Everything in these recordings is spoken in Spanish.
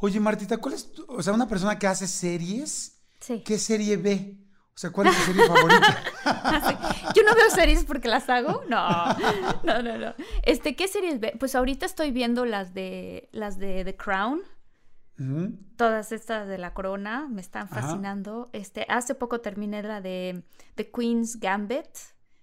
Oye, Martita, ¿cuál es, tu- o sea, una persona que hace series? Sí. ¿Qué serie ve? O sea, ¿cuál es tu serie favorita? Yo no veo series porque las hago. No, no, no, no. Este, ¿qué series ve? Pues ahorita estoy viendo las de las de The Crown. Todas estas de la corona me están Ajá. fascinando. Este, hace poco terminé la de The Queen's Gambit.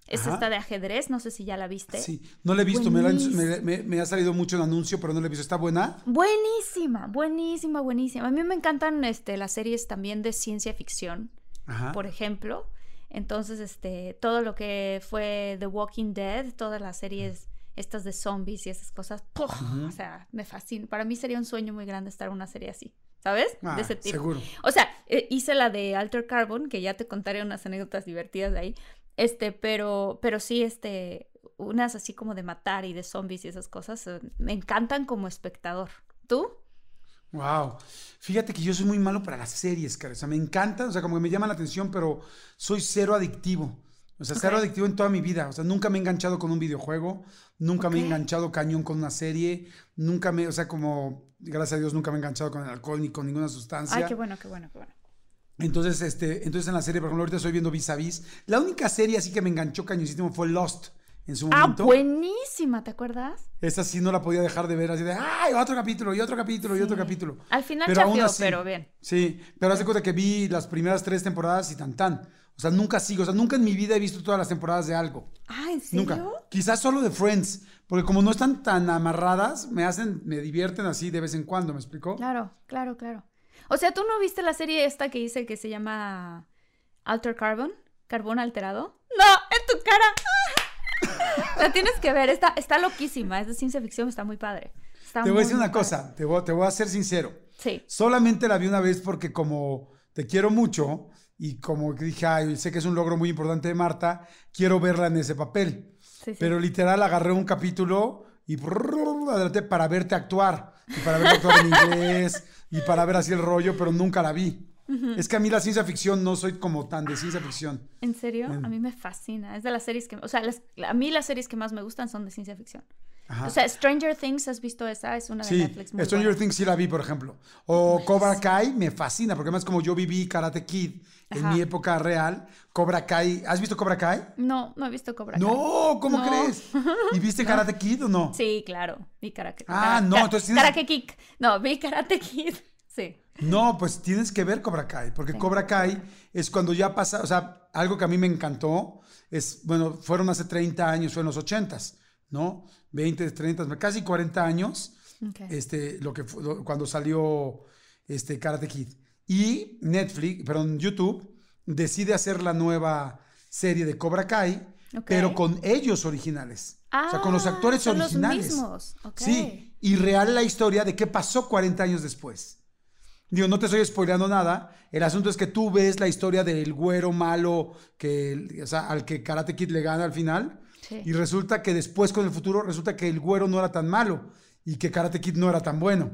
Es Ajá. esta de ajedrez, no sé si ya la viste. Sí, no la he visto, me, la han- Buenísima. me- me- me ha salido mucho en anuncio, pero no la he visto. ¿Está buena? Buenísima, buenísima, buenísima. A mí me encantan este, las series también de ciencia ficción, Ajá. por ejemplo. Entonces, este, todo lo que fue The Walking Dead, todas las series estas de zombies y esas cosas, ¡puf! o sea, me fascina. Para mí sería un sueño muy grande estar en una serie así, ¿sabes? Ah, de ese tipo. seguro. O sea, eh, hice la de Alter Carbon, que ya te contaré unas anécdotas divertidas de ahí. Este, pero, pero sí, este, unas así como de matar y de zombies y esas cosas, eh, me encantan como espectador. ¿Tú? Wow. Fíjate que yo soy muy malo para las series, cara. O sea, me encantan, o sea, como que me llaman la atención, pero soy cero adictivo. O sea, cero adictivo en toda mi vida. O sea, nunca me he enganchado con un videojuego, nunca me he enganchado cañón con una serie, nunca me, o sea, como, gracias a Dios, nunca me he enganchado con el alcohol ni con ninguna sustancia. Ay, qué bueno, qué bueno, qué bueno. Entonces, este, entonces en la serie, por ejemplo, ahorita estoy viendo Vis a Vis. La única serie así que me enganchó cañosísimo fue Lost en su Ah, momento. buenísima, ¿te acuerdas? Esa sí no la podía dejar de ver, así de, ¡ay! Otro capítulo, y otro capítulo, y otro capítulo. Al final Pero aún chafió, así- pero bien. Sí, pero hace cuenta que vi las primeras tres temporadas y tan tan. O sea, nunca sigo, o sea, nunca en mi vida he visto todas las temporadas de algo. Ah, ¿en serio? Nunca. Quizás solo de Friends, porque como no están tan amarradas, me hacen, me divierten así de vez en cuando, ¿me explicó? Claro, claro, claro. O sea, ¿tú no viste la serie esta que hice que se llama Alter Carbon? ¿Carbón alterado? No, en tu cara. la tienes que ver, está, está loquísima, es de ciencia ficción, está muy padre. Está Te voy a muy, decir una padre. cosa, te voy, te voy a ser sincero. Sí. Solamente la vi una vez porque como te quiero mucho y como dije, ay, sé que es un logro muy importante de Marta, quiero verla en ese papel. Sí, sí. Pero literal agarré un capítulo y brrr, adelanté para verte actuar y para verte actuar en inglés y para ver así el rollo, pero nunca la vi. Es que a mí la ciencia ficción no soy como tan de ciencia ficción. ¿En serio? Mm. A mí me fascina. Es de las series que... O sea, las- a mí las series que más me gustan son de ciencia ficción. Ajá. O sea, Stranger Things, ¿has visto esa? Es una de Sí, Netflix muy Stranger buena. Things sí la vi, por ejemplo. O Cobra Kai me fascina, porque además como yo viví Karate Kid en mi época real, Cobra Kai, ¿has visto Cobra Kai? No, no he visto Cobra Kai. No, ¿cómo No. crees? ¿Y viste Karate Kid o no? Sí, claro. Vi Karate Ah, Kara- no, entonces tienes- Karate Kick. No, vi Karate Kid. Sí. No, pues tienes que ver Cobra Kai, porque Sí. Cobra Kai es cuando ya pasa, o sea, algo que a mí me encantó, es, bueno, fueron hace 30 años, fue en los 80s, ¿no? 20, 30, casi 40 años, Ok. este, lo que lo- cuando salió este Karate Kid. Y Netflix, perdón, YouTube, decide hacer la nueva serie de Cobra Kai, Ok. pero con ellos originales. o sea, con los Ah, actores son los originales. mismos, ok. Sí, y real la historia de qué pasó 40 años después. Digo, no te estoy spoileando nada. El asunto es que tú ves la historia del güero malo que, o sea, al que Karate Kid le gana al final. Sí. Y resulta que después, con el futuro, resulta que el güero no era tan malo y que Karate Kid no era tan bueno.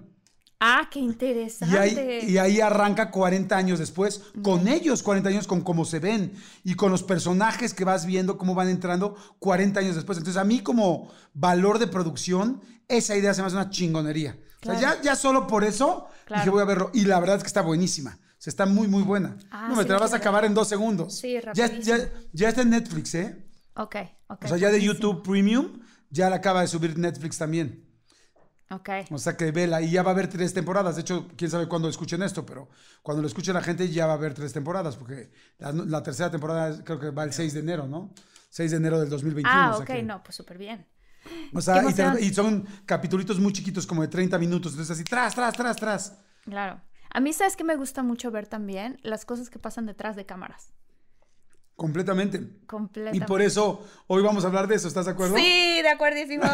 Ah, qué Y interesante. ahí, y ahí arranca 40 años después, con ellos 40 años, con cómo se ven y con los personajes que vas viendo, cómo van entrando 40 años después. Entonces, a mí como valor de producción, esa idea se me hace una chingonería. O sea, ya, ya solo por eso Claro. dije, voy a verlo. Y la verdad es que está buenísima. O sea, está muy, muy buena. Ah, no, me sí, te la vas a acabar en dos segundos. Sí, ya, ya, rapidísimo. ya está en Netflix, ¿eh? Ok, ok. O sea, ya de buenísimo. YouTube Premium, ya la acaba de subir Netflix también. Ok. O sea que vela, y ya va a haber tres temporadas. De hecho, quién sabe cuándo escuchen esto, pero cuando lo escuche la gente ya va a haber tres temporadas, porque la, la tercera temporada creo que va el 6 de enero, ¿no? 6 de enero del 2021. Ah, o sea ok, que- no, pues súper bien. O sea, te- y son capitulitos muy chiquitos, como de 30 minutos. Entonces así, tras, tras, tras, tras. Claro. A mí, ¿sabes que me gusta mucho ver también? Las cosas que pasan detrás de cámaras. Completamente. Y Completamente. por eso hoy vamos a hablar de eso, ¿estás de acuerdo? Sí, de acuerdísimo.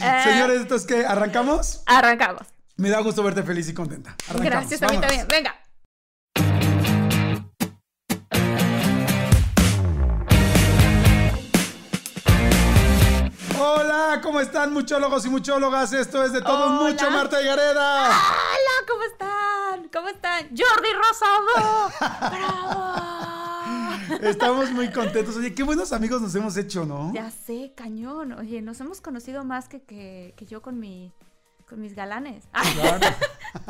Eh, Señores, entonces que arrancamos. Arrancamos. Me da gusto verte feliz y contenta. Arrancamos, Gracias, a mí vámonos. también. Venga. Hola, ¿cómo están muchólogos y muchólogas? Esto es de todo un Hola. mucho, Marta y Gareda. Hola, ¿cómo están? ¿Cómo están? Jordi Rosado. ¡Bravo! Estamos muy contentos. Oye, qué buenos amigos nos hemos hecho, ¿no? Ya sé, cañón. Oye, nos hemos conocido más que, que, que yo con mi con mis galanes. Ah, Claro.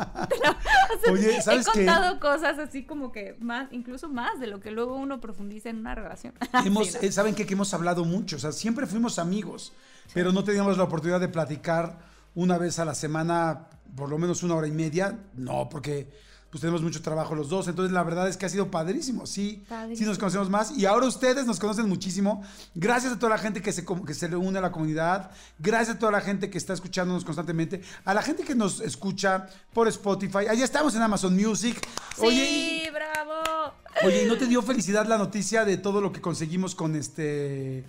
o sea, Oye, ¿sabes he qué? contado cosas así como que más, incluso más de lo que luego uno profundiza en una relación. Hemos, Sí, ¿no? eh, Saben qué? que hemos hablado mucho, o sea, siempre fuimos amigos, pero no teníamos la oportunidad de platicar una vez a la semana, por lo menos una hora y media. No, porque pues tenemos mucho trabajo los dos, entonces la verdad es que ha sido padrísimo, sí, sí nos conocemos más y ahora ustedes nos conocen muchísimo. Gracias a toda la gente que se, que se une a la comunidad, gracias a toda la gente que está escuchándonos constantemente, a la gente que nos escucha por Spotify, allá estamos en Amazon Music. Oye, Sí, bravo. Oye, ¿y no te dio felicidad la noticia de todo lo que conseguimos con este.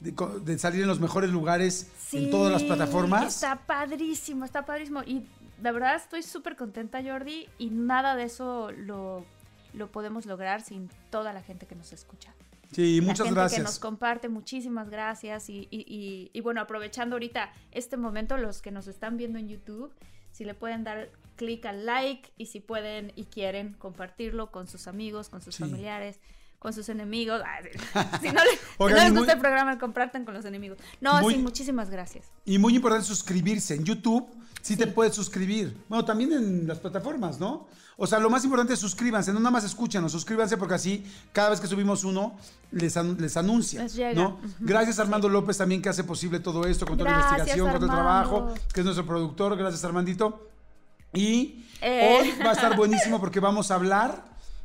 de, salir en los mejores lugares en todas las Sí, plataformas? Está padrísimo, está padrísimo. Y de verdad estoy súper contenta, Jordi, y nada de eso lo, lo podemos lograr sin toda la gente que nos escucha. Sí, la muchas gente que nos comparte, muchísimas gracias. Y, y- y- y bueno, aprovechando ahorita este momento, los que nos están viendo en YouTube, si le pueden dar clic al like y si pueden y quieren compartirlo con sus amigos, con sus Sí. familiares, con sus enemigos. Ah, si no, si les muy- gusta el programa, compartan con los enemigos. No, Muy- sí, muchísimas gracias. Y muy importante suscribirse. En YouTube sí, te puedes suscribir. Bueno, también en las plataformas, ¿no? O sea, lo más importante es suscríbanse, no nada más escúchanos, suscríbanse porque así cada vez que subimos uno les, an- les anuncia. Les llega. ¿no? Gracias Armando López también que hace posible todo esto, con toda la investigación, con todo el trabajo, que es nuestro productor. Gracias, Armandito. Y Eh. hoy va a estar buenísimo porque vamos a hablar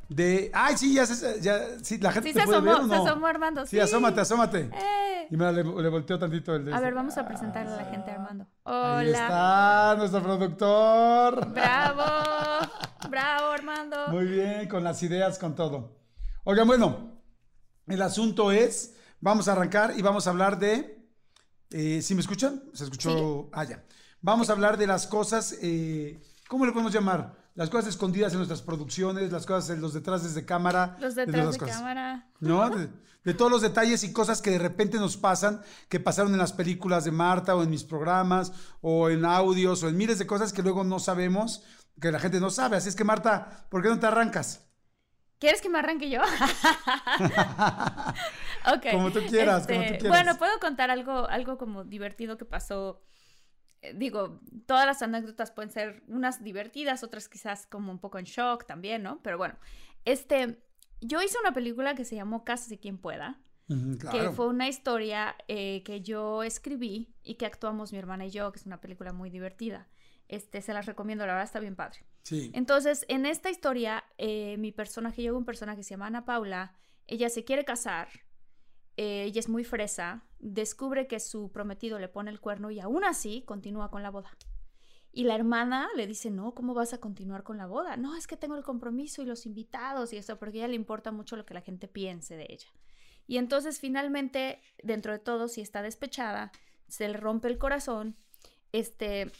de. Ay, sí, ya, se- ya sí, la gente Sí, te se puede ver asomó, se no. asomó Armando. Sí, asómate, asómate. Eh. Y mira, le, le volteo tantito el de A ver, vamos a presentarle a la gente Armando. Ahí Hola. está nuestro productor. Bravo. Bravo, Armando. Muy bien, con las ideas, con todo. Oigan, bueno, el asunto es, vamos a arrancar y vamos a hablar de, eh, ¿sí me escuchan? ¿Se escuchó? Ah, ya. Vamos a hablar de las cosas, eh, ¿cómo le podemos llamar? Las cosas escondidas en nuestras producciones, las cosas en los detrás desde cámara. Los de detrás de cosas. cámara. ¿no? De, de todos los detalles y cosas que de repente nos pasan, que pasaron en las películas de Marta o en mis programas o en audios o en miles de cosas que luego no sabemos, que la gente no sabe. Así es que Marta, ¿por qué no te arrancas? ¿Quieres que me arranque yo? ok. Este, Como tú quieras, como tú quieras. Bueno, puedo contar algo, algo como divertido que pasó. Eh, Digo, todas las anécdotas pueden ser unas divertidas, otras quizás como un poco en shock también, ¿no? Pero bueno, este, yo hice una película que se llamó Casa de quien pueda, que fue una historia eh, que yo escribí y que actuamos mi hermana y yo, que es una película muy divertida. Este, se las recomiendo, la verdad está bien padre. Sí. Entonces, en esta historia, eh, mi personaje, llega un personaje que se llama Ana Paula, ella se quiere casar, eh, ella es muy fresa, descubre que su prometido le pone el cuerno y aún así continúa con la boda. Y la hermana le dice, no, ¿cómo vas a continuar con la boda? No, es que tengo el compromiso y los invitados y eso, porque a ella le importa mucho lo que la gente piense de ella. Y entonces finalmente, dentro de todo, si está despechada, se le rompe el corazón, este,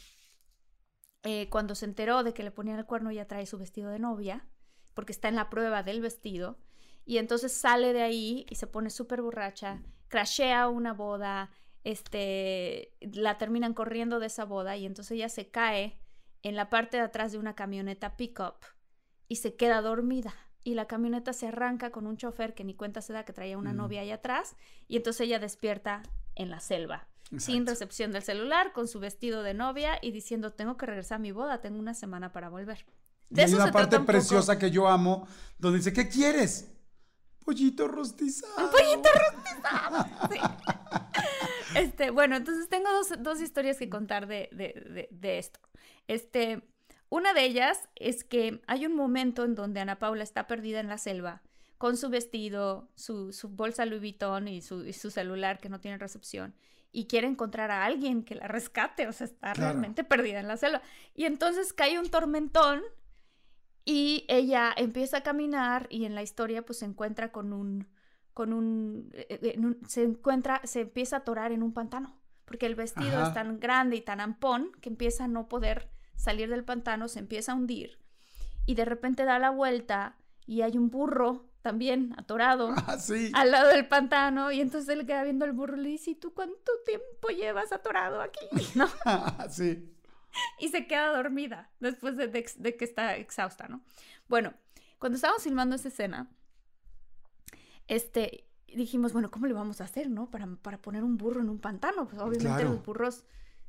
eh, cuando se enteró de que le ponían el cuerno, ella trae su vestido de novia, porque está en la prueba del vestido, y entonces sale de ahí y se pone súper borracha, crashea una boda, este, la terminan corriendo de esa boda, y entonces ella se cae en la parte de atrás de una camioneta pickup y se queda dormida. Y la camioneta se arranca con un chofer que ni cuenta se da que traía una Mm. novia ahí atrás, y entonces ella despierta en la selva sin recepción del celular, con su vestido de novia y diciendo, tengo que regresar a mi boda, tengo una semana para volver. Y hay una se parte trata un poco. preciosa que yo amo, donde dice, ¿qué quieres? Pollito rostizado. Un pollito rostizado. Sí. Este, bueno, entonces tengo dos, dos historias que contar de, de, de, de esto. Este, una de ellas es que hay un momento en donde Ana Paula está perdida en la selva con su vestido, su, su bolsa Louis Vuitton y su, y su celular que no tiene recepción y quiere encontrar a alguien que la rescate, o sea, está Claro. realmente perdida en la selva. Y entonces cae un tormentón y ella empieza a caminar y en la historia pues se encuentra con un, con un, eh, eh, en un- se encuentra, se empieza a atorar en un pantano, porque el vestido Ajá. es tan grande y tan ampón que empieza a no poder salir del pantano, se empieza a hundir y de repente da la vuelta y hay un burro también atorado Ah, sí. al lado del pantano y entonces él queda viendo al burro y le dice, ¿y tú cuánto tiempo llevas atorado aquí? ¿No? sí. y se queda dormida después de, de- de que está exhausta, ¿no? Bueno, cuando estábamos filmando esa escena, este, dijimos, bueno, ¿cómo le vamos a hacer, no? Para, para poner un burro en un pantano, pues obviamente Claro. los burros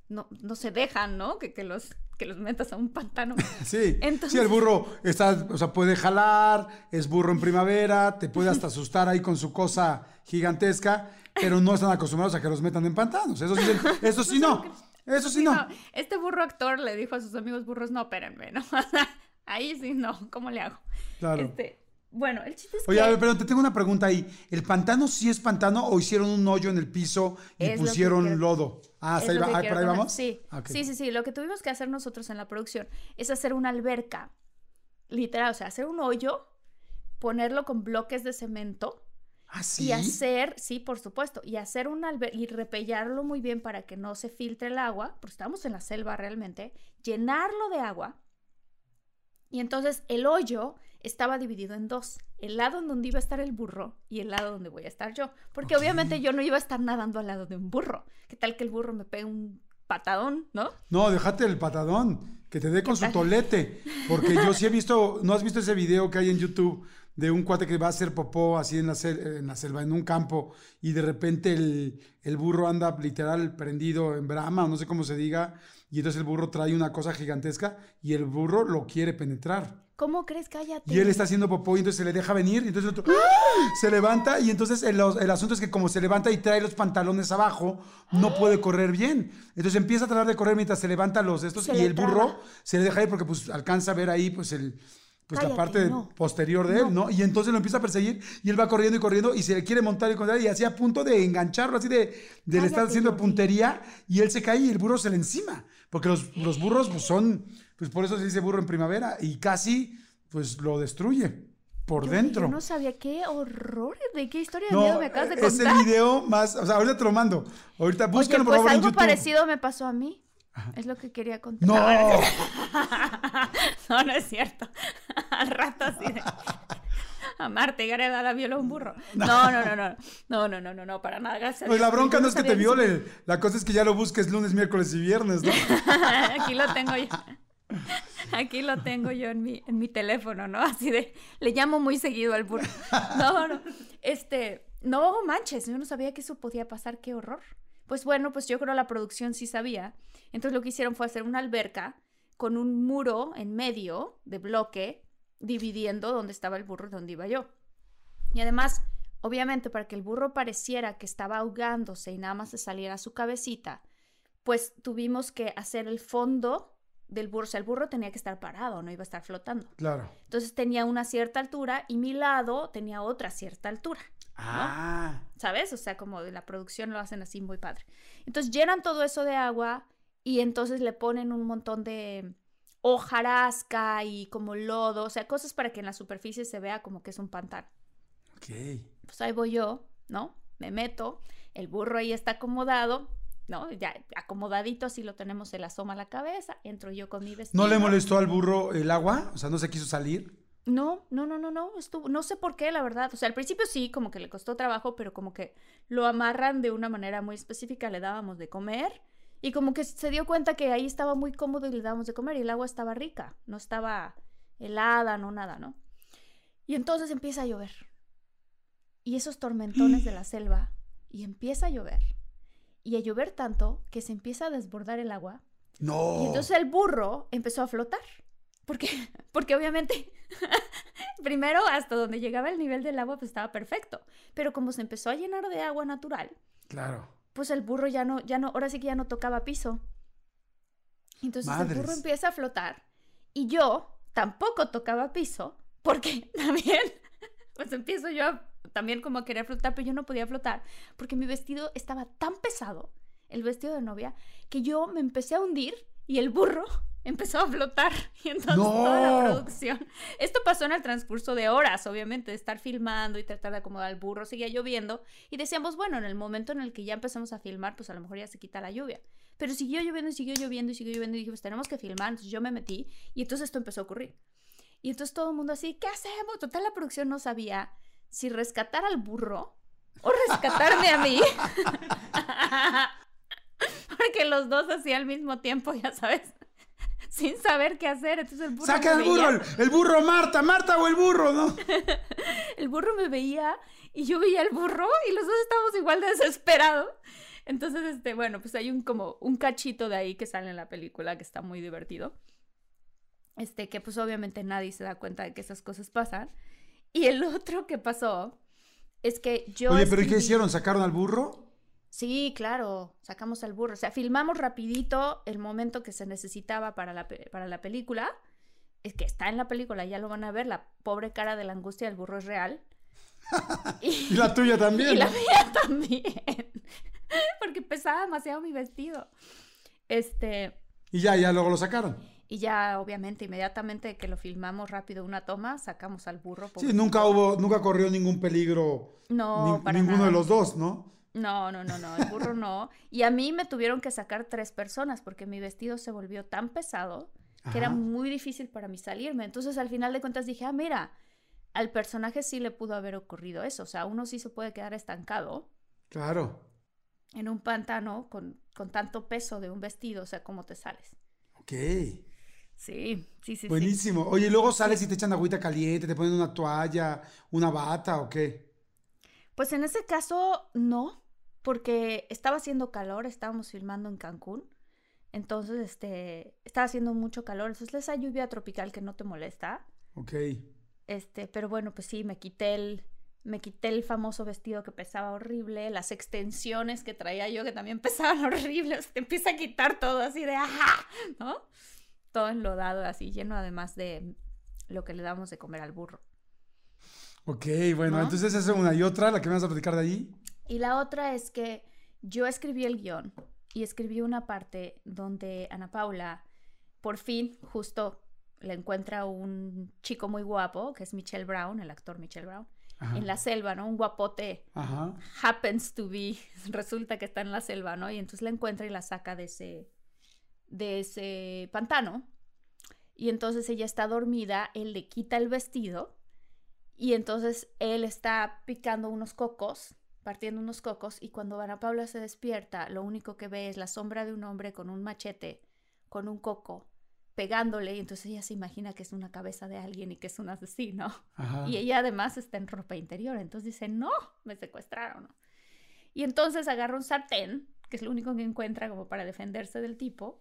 no, no se dejan, ¿no? Que, que los, que los metas a un pantano. Sí, Entonces- sí, el burro está, o sea, puede jalar, es burro en primavera, te puede hasta asustar ahí con su cosa gigantesca, pero no están acostumbrados a que los metan en pantanos. Eso sí, eso sí no, eso sí no. No, este burro actor le dijo a sus amigos burros, no, espérenme, ¿no? Ahí sí, no, ¿cómo le hago? Claro. Este, bueno, el chiste es Oye, que... a ver, pero te tengo una pregunta ahí. ¿El pantano sí es pantano o hicieron un hoyo en el piso y Es pusieron lodo? Ah, ahí va- ah, por ahí vamos. Sí. Ah, sí, sí, sí. Lo que tuvimos que hacer nosotros en la producción es hacer una alberca, literal, o sea, hacer un hoyo, ponerlo con bloques de cemento Ah, sí. y hacer, sí, por supuesto, y hacer un alberca y repellarlo muy bien para que no se filtre el agua, porque estamos en la selva realmente, llenarlo de agua. Y entonces el hoyo estaba dividido en dos, el lado en donde iba a estar el burro y el lado donde voy a estar yo, porque obviamente yo no iba a estar nadando al lado de un burro. ¿Qué tal que el burro me pegue un patadón, no? No, déjate el patadón, que te dé con su tal? tolete. Porque yo sí he visto, ¿no has visto ese video que hay en YouTube de un cuate que va a hacer popó así en la, sel- en la selva, en un campo, y de repente el, el burro anda literal prendido en brama, o no sé cómo se diga, y entonces el burro trae una cosa gigantesca y el burro lo quiere penetrar. ¿Cómo crees? Cállate. Y él está haciendo popó y entonces se le deja venir y entonces el otro ¡ah! se levanta y entonces el, el asunto es que como se levanta y trae los pantalones abajo, no puede correr bien. Entonces empieza a tratar de correr mientras se levanta los estos Se y el burro se le deja ir porque pues alcanza a ver ahí pues el pues la parte no. posterior de él, ¿no? Y entonces lo empieza a perseguir y él va corriendo y corriendo y se le quiere montar y contar y así a punto de engancharlo, así de, de le estar haciendo Jordi. puntería y él se cae y el burro se le encima. Porque los, los burros pues son, pues por eso se dice burro en primavera y casi pues lo destruye por Yo- dentro. Yo no sabía qué horror, de qué historia de No, miedo me acabas de es contar. el video más, o sea, ahorita te lo mando. Ahorita Oye, búscalo por pues favor en algo YouTube. parecido me pasó a mí. Es lo que quería contar. No, No, no es cierto. Al rato así de... A Marta y Gareda la violó un burro. No, no, no, no. No, no, no, no, no, para nada. Gracias. pues la bronca no es que te eso. viole, la cosa es que ya lo busques lunes, miércoles y viernes, ¿no? Aquí lo tengo yo. Aquí lo tengo yo en mi, en mi teléfono, ¿no? Así de, le llamo muy seguido al burro. No, no. Este, no manches, yo no sabía que eso podía pasar, qué horror. Pues bueno, pues yo creo la producción sí sabía. Entonces lo que hicieron fue hacer una alberca con un muro en medio de bloque, dividiendo dónde estaba el burro y dónde iba yo. Y además, obviamente, para que el burro pareciera que estaba ahogándose y nada más se saliera su cabecita, pues tuvimos que hacer el fondo del burro. O sea, el burro tenía que estar parado, no iba a estar flotando. Claro. Entonces tenía una cierta altura y mi lado tenía otra cierta altura. Ah, ¿Sabes? O sea, como de la producción lo hacen así muy padre. Entonces llenan todo eso de agua y entonces le ponen un montón de hojarasca y como lodo, o sea, cosas para que en la superficie se vea como que es un pantano. ok. Pues ahí voy yo, ¿no? Me meto, el burro ahí está acomodado, ¿no? Ya acomodadito, así lo tenemos, se le asoma la cabeza, entro yo con mi vestido. ¿No le molestó al burro el agua? O sea, ¿no se quiso salir? No, no, no, no, no, estuvo, no sé por qué, la verdad. O sea, al principio sí, como que le costó trabajo, pero como que lo amarran de una manera muy específica, le dábamos de comer y como que se dio cuenta que ahí estaba muy cómodo y le dábamos de comer y el agua estaba rica, no estaba helada, no nada, ¿no? Y entonces empieza a llover. Y esos tormentones de la selva, y empieza a llover. Y a llover tanto que se empieza a desbordar el agua No. y entonces el burro empezó a flotar. Porque, porque obviamente, primero hasta donde llegaba el nivel del agua pues estaba perfecto. Pero como se empezó a llenar de agua natural, Claro. Pues el burro ya no, ya no, ahora sí que ya no tocaba piso. Entonces el burro empieza a flotar y yo tampoco tocaba piso porque también, pues empiezo yo a- también como a querer flotar, pero yo no podía flotar porque mi vestido estaba tan pesado, el vestido de novia, que yo me empecé a hundir y el burro empezó a flotar y entonces toda la ¡No! producción. Esto pasó en el transcurso de horas, obviamente, de estar filmando y tratar de acomodar al burro, seguía lloviendo y decíamos, bueno, en el momento en el que ya empezamos a filmar, pues a lo mejor ya se quita la lluvia. Pero siguió lloviendo y siguió lloviendo y siguió lloviendo y dije, pues tenemos que filmar, entonces yo me metí y entonces esto empezó a ocurrir. Y entonces todo el mundo así, ¿qué hacemos? Total, la producción no sabía si rescatar al burro o rescatarme a mí. Porque los dos así al mismo tiempo, ya sabes, sin saber qué hacer. Entonces el burro. Saca el burro, el, el burro Marta, Marta o el burro, ¿no? el burro me veía y yo veía al burro y los dos estábamos igual de desesperados. Entonces, este, bueno, pues hay un como un cachito de ahí que sale en la película que está muy divertido. Este, que pues obviamente nadie se da cuenta de que esas cosas pasan. Y el otro que pasó es que yo. Oye, pero ¿y qué escribí- hicieron? ¿Sacaron al burro? Sí, claro, sacamos al burro. O sea, filmamos rapidito el momento que se necesitaba para la, para la película. Es que está en la película, ya lo van a ver. La pobre cara de la angustia del burro es real. Y la tuya también. Y la mía también. Porque pesaba demasiado mi vestido. Este. Y ya, ya luego lo sacaron. Y ya, obviamente, inmediatamente que lo filmamos rápido una toma, sacamos al burro. Sí, nunca hubo, nunca corrió ningún peligro. No, ni- para ninguno nada. de los dos, ¿no? No, no, no, no, el burro no. Y a mí me tuvieron que sacar tres personas porque mi vestido se volvió tan pesado que era Ajá. muy difícil para mí salirme. Entonces, al final de cuentas dije, ah, mira, al personaje sí le pudo haber ocurrido eso. O sea, uno sí se puede quedar estancado Claro. en un pantano con, con tanto peso de un vestido. O sea, ¿cómo te sales? Ok. Sí, sí, sí. sí. Buenísimo. Oye, luego sales y te echan agüita caliente, te ponen una toalla, una bata o qué. Pues en ese caso, no, porque estaba haciendo calor, estábamos filmando en Cancún. Entonces, este, estaba haciendo mucho calor. Entonces, esa lluvia tropical que no te molesta. Ok. Este, pero bueno, pues sí, me quité el, me quité el famoso vestido que pesaba horrible, las extensiones que traía yo que también pesaban horrible, o sea, te empieza a quitar todo así de ajá, ¿no? Todo enlodado así, lleno además de lo que le damos de comer al burro. Ok, bueno, ¿No? entonces esa es una y otra, la que me vas a platicar de ahí. Y la otra es que yo escribí el guion y escribí una parte donde Ana Paula por fin justo le encuentra un chico muy guapo, que es Michelle Brown, el actor Michelle Brown, Ajá. en la selva, ¿no? Un guapote Ajá. happens to be, resulta que está en la selva, ¿no? Y entonces la encuentra y la saca de ese, de ese pantano. Y entonces ella está dormida, él le quita el vestido y entonces él está picando unos cocos, partiendo unos cocos y cuando Ana Paula se despierta, lo único que ve es la sombra de un hombre con un machete, con un coco, pegándole y entonces ella se imagina que es una cabeza de alguien y que es un asesino. Ajá. Y ella además está en ropa interior. Entonces dice, no, me secuestraron. Y entonces agarra un sartén, que es lo único que encuentra como para defenderse del tipo.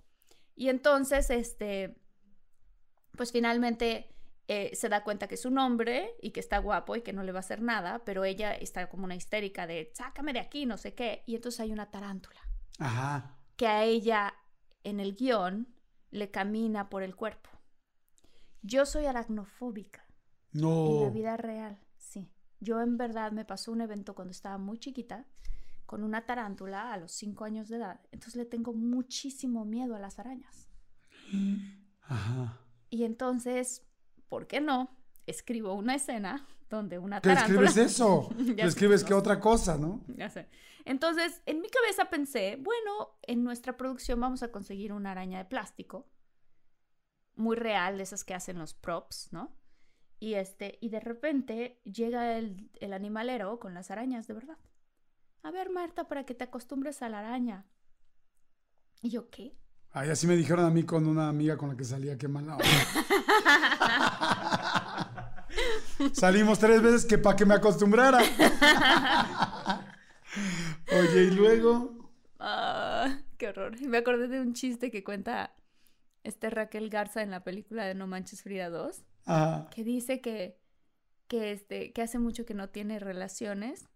Y entonces, este, pues finalmente eh, se da cuenta que es un hombre y que está guapo y que no le va a hacer nada, pero ella está como una histérica de, sácame de aquí, no sé qué. Y entonces hay una tarántula Ajá. que a ella en el guion le camina por el cuerpo. Yo soy aracnofóbica. En la No. vida real, sí. Yo en verdad me pasó un evento cuando estaba muy chiquita con una tarántula a los 5 años de edad. Entonces le tengo muchísimo miedo a las arañas. Ajá. Y entonces, ¿por qué no? Escribo una escena donde una ¿Qué tarántula... escribes eso? Ya escribes que otra cosa, ¿no? Ya sé. Entonces, en mi cabeza pensé, bueno, en nuestra producción vamos a conseguir una araña de plástico, muy real, de esas que hacen los props, ¿no? Y este, y de repente llega el, el animalero con las arañas, de verdad. A ver, Marta, para que te acostumbres a la araña. Y yo, ¿qué? Ay, así me dijeron a mí con una amiga con la que salía, qué mala onda. Salimos tres veces que para que me acostumbrara. Oye, y luego. Ah, qué horror. Me acordé de un chiste que cuenta este Raquel Garza en la película de No Manches Frida 2. Ajá. que dice que, que, este, que hace mucho que no tiene relaciones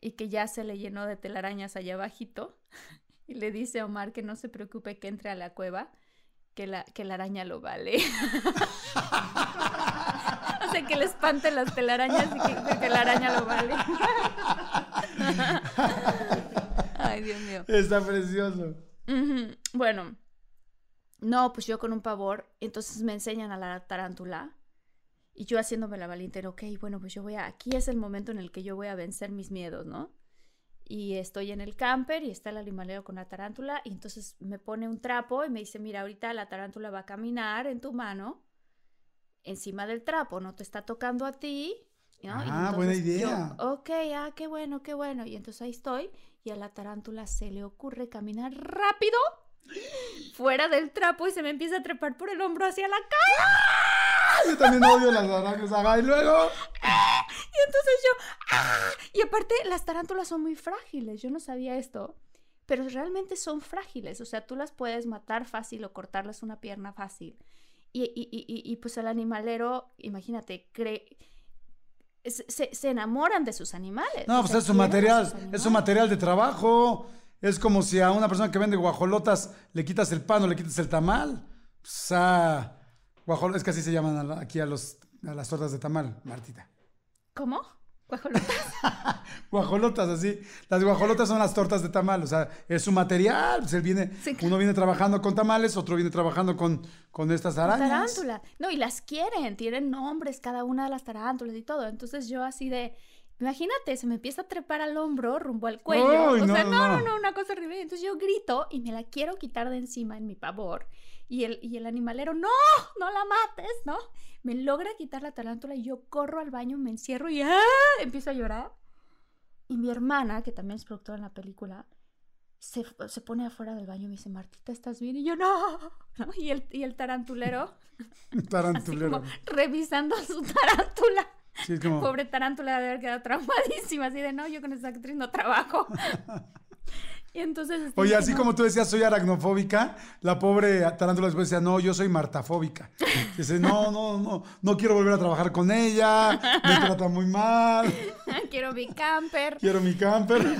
y que ya se le llenó de telarañas allá abajito. Y le dice a Omar que no se preocupe que entre a la cueva, que la, que la araña lo vale. o sea, que le espante las telarañas y que, que la araña lo vale. Ay, Dios mío. Está precioso. Bueno, no, pues yo con un pavor, entonces me enseñan a la tarántula y yo haciéndome la valiente, ok, bueno, pues yo voy a, aquí es el momento en el que yo voy a vencer mis miedos, ¿no? Y estoy en el camper y está el animalero con la tarántula y entonces me pone un trapo y me dice, mira, ahorita la tarántula va a caminar en tu mano encima del trapo, no te está tocando a ti. Ah, buena entonces yo, idea. ok, ah, qué bueno, qué bueno. Y entonces ahí estoy y a la tarántula se le ocurre caminar rápido fuera del trapo y se me empieza a trepar por el hombro hacia la cara. Yo también odio las arañas. Ajá, y luego. Y entonces yo, ¡ah! y aparte las tarántulas son muy frágiles, yo no sabía esto, pero realmente son frágiles, o sea, tú las puedes matar fácil o cortarles una pierna fácil. Y, y- y- y- pues el animalero, imagínate, cree... Se, se- enamoran de sus animales. No, pues es su material, es su material de trabajo. Es como si a una persona que vende guajolotas le quitas el pan o le quitas el tamal. O sea, guajol- es que así se llaman aquí a, los, a las tortas de tamal, Martita. ¿Cómo? ¿Guajolotas? Guajolotas, así. Las guajolotas son las tortas de tamal, o sea, es su material. Pues él viene, Sí, claro. uno viene trabajando con tamales, otro viene trabajando con, con estas arañas. Tarántula. No, y las quieren, tienen nombres cada una de las tarántulas y todo. Entonces yo así de, imagínate, se me empieza a trepar al hombro rumbo al cuello. Ay, o no, sea, no, no, no, una cosa horrible. Entonces yo grito y me la quiero quitar de encima en mi pavor. Y el, y el animalero, no, no la mates, ¿no? Me logra quitar la tarántula y yo corro al baño, me encierro y ¡ah! empiezo a llorar. Y mi hermana, que también es productora en la película, se, se pone afuera del baño y me dice, Martita, ¿estás bien? Y yo, no. ¿no? Y, el, y el tarantulero, así Tarantulero. como revisando a su tarántula. Sí, es como, Pobre tarántula debe haber quedado traumadísima, así de, no, yo con esa actriz no trabajo. y entonces... este, Oye, así "No". como tú decías, soy aracnofóbica, la pobre tarántula después decía, no, yo soy martafóbica. Dice, no, no, no, no quiero volver a trabajar con ella, me trata muy mal, Quiero mi camper. quiero mi camper.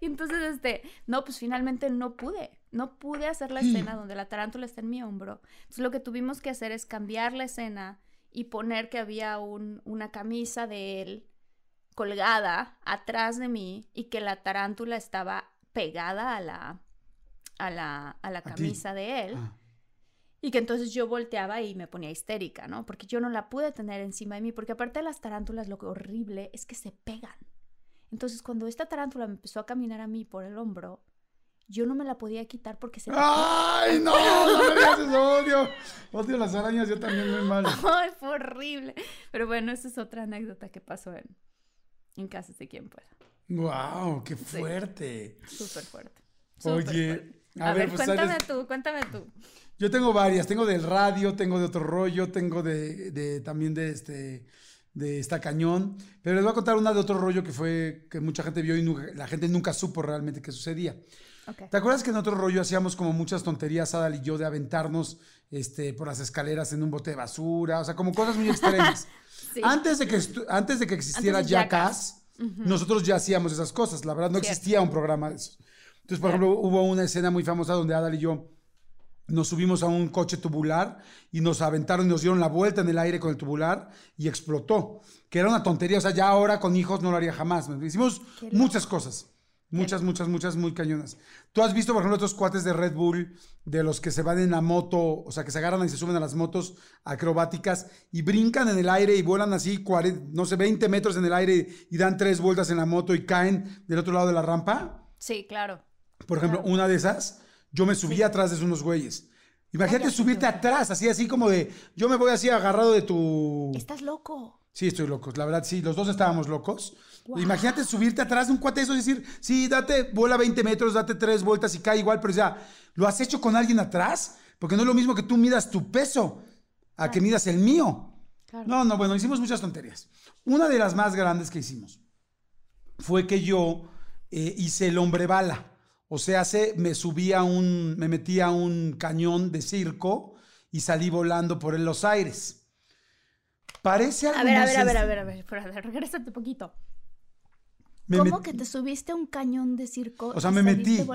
Y entonces, este, no, pues finalmente no pude, no pude hacer la escena donde la tarántula está en mi hombro. Entonces lo que tuvimos que hacer es cambiar la escena y poner que había un- una camisa de él colgada atrás de mí y que la tarántula estaba pegada a la, a la, a la camisa de él. Ah. Y que entonces yo volteaba y me ponía histérica, ¿no? Porque yo no la pude tener encima de mí, porque aparte de las tarántulas, lo que horrible es que se pegan. Entonces, cuando esta tarántula me empezó a caminar a mí por el hombro, yo no me la podía quitar porque se me ¡Ay, no! No me odio. Odio las arañas, yo también muy mal. ¡Ay, fue horrible! Pero bueno, esa es otra anécdota que pasó en, en Casas de Quien Pueda. ¡Wow! ¡Qué fuerte! Súper fuerte. Oye, fuerte. a, A, ver, pues, cuéntame ¿sabes? tú, cuéntame tú. Yo tengo varias, tengo del radio, tengo de otro rollo, tengo de, de- también de este de esta cañón, pero les voy a contar una de otro rollo que fue que mucha gente vio y nunca- la gente nunca supo realmente qué sucedía. ¿Te acuerdas que en otro rollo hacíamos como muchas tonterías, Adal y yo, de aventarnos este, por las escaleras en un bote de basura? O sea, como cosas muy extremas. Sí. antes, de que antes de que existiera de Jackass, nosotros ya hacíamos esas cosas. La verdad, no Cierto. existía un programa de eso. Entonces, por ejemplo, hubo una escena muy famosa donde Adal y yo nos subimos a un coche tubular y nos aventaron y nos dieron la vuelta en el aire con el tubular y explotó. Que era una tontería. O sea, ya ahora con hijos no lo haría jamás. Hicimos muchas cosas. Muchas, muchas, muchas, muy cañonas. ¿Tú has visto, por ejemplo, estos cuates de Red Bull, de los que se van en la moto, o sea, que se agarran y se suben a las motos acrobáticas y brincan en el aire y vuelan así, 40, no sé, 20 metros en el aire y dan tres vueltas en la moto y caen del otro lado de la rampa? Sí, claro. Por ejemplo, una de esas, yo me subí atrás de unos güeyes. Imagínate Ay, subirte atrás, así, así como de, yo me voy así agarrado de tu... Estás loco. Sí, estoy loco. La verdad, sí, los dos estábamos locos. Imagínate subirte atrás de un cuate eso y decir, sí, date, vuela 20 metros, date tres vueltas y cae igual, pero ya, ¿lo has hecho con alguien atrás? Porque no es lo mismo que tú midas tu peso a que midas el mío. Claro. No, no, bueno, hicimos muchas tonterías. Una de las más grandes que hicimos fue que yo eh, hice el hombre bala. O sea, se, me subí a un, me metí a un cañón de circo y salí volando por los aires. Parece algo A ver, a ver, a ver, a ver, a ver, a ver, regrésate un poquito. Me ¿Cómo que te subiste a un cañón de circo? O sea, me metí.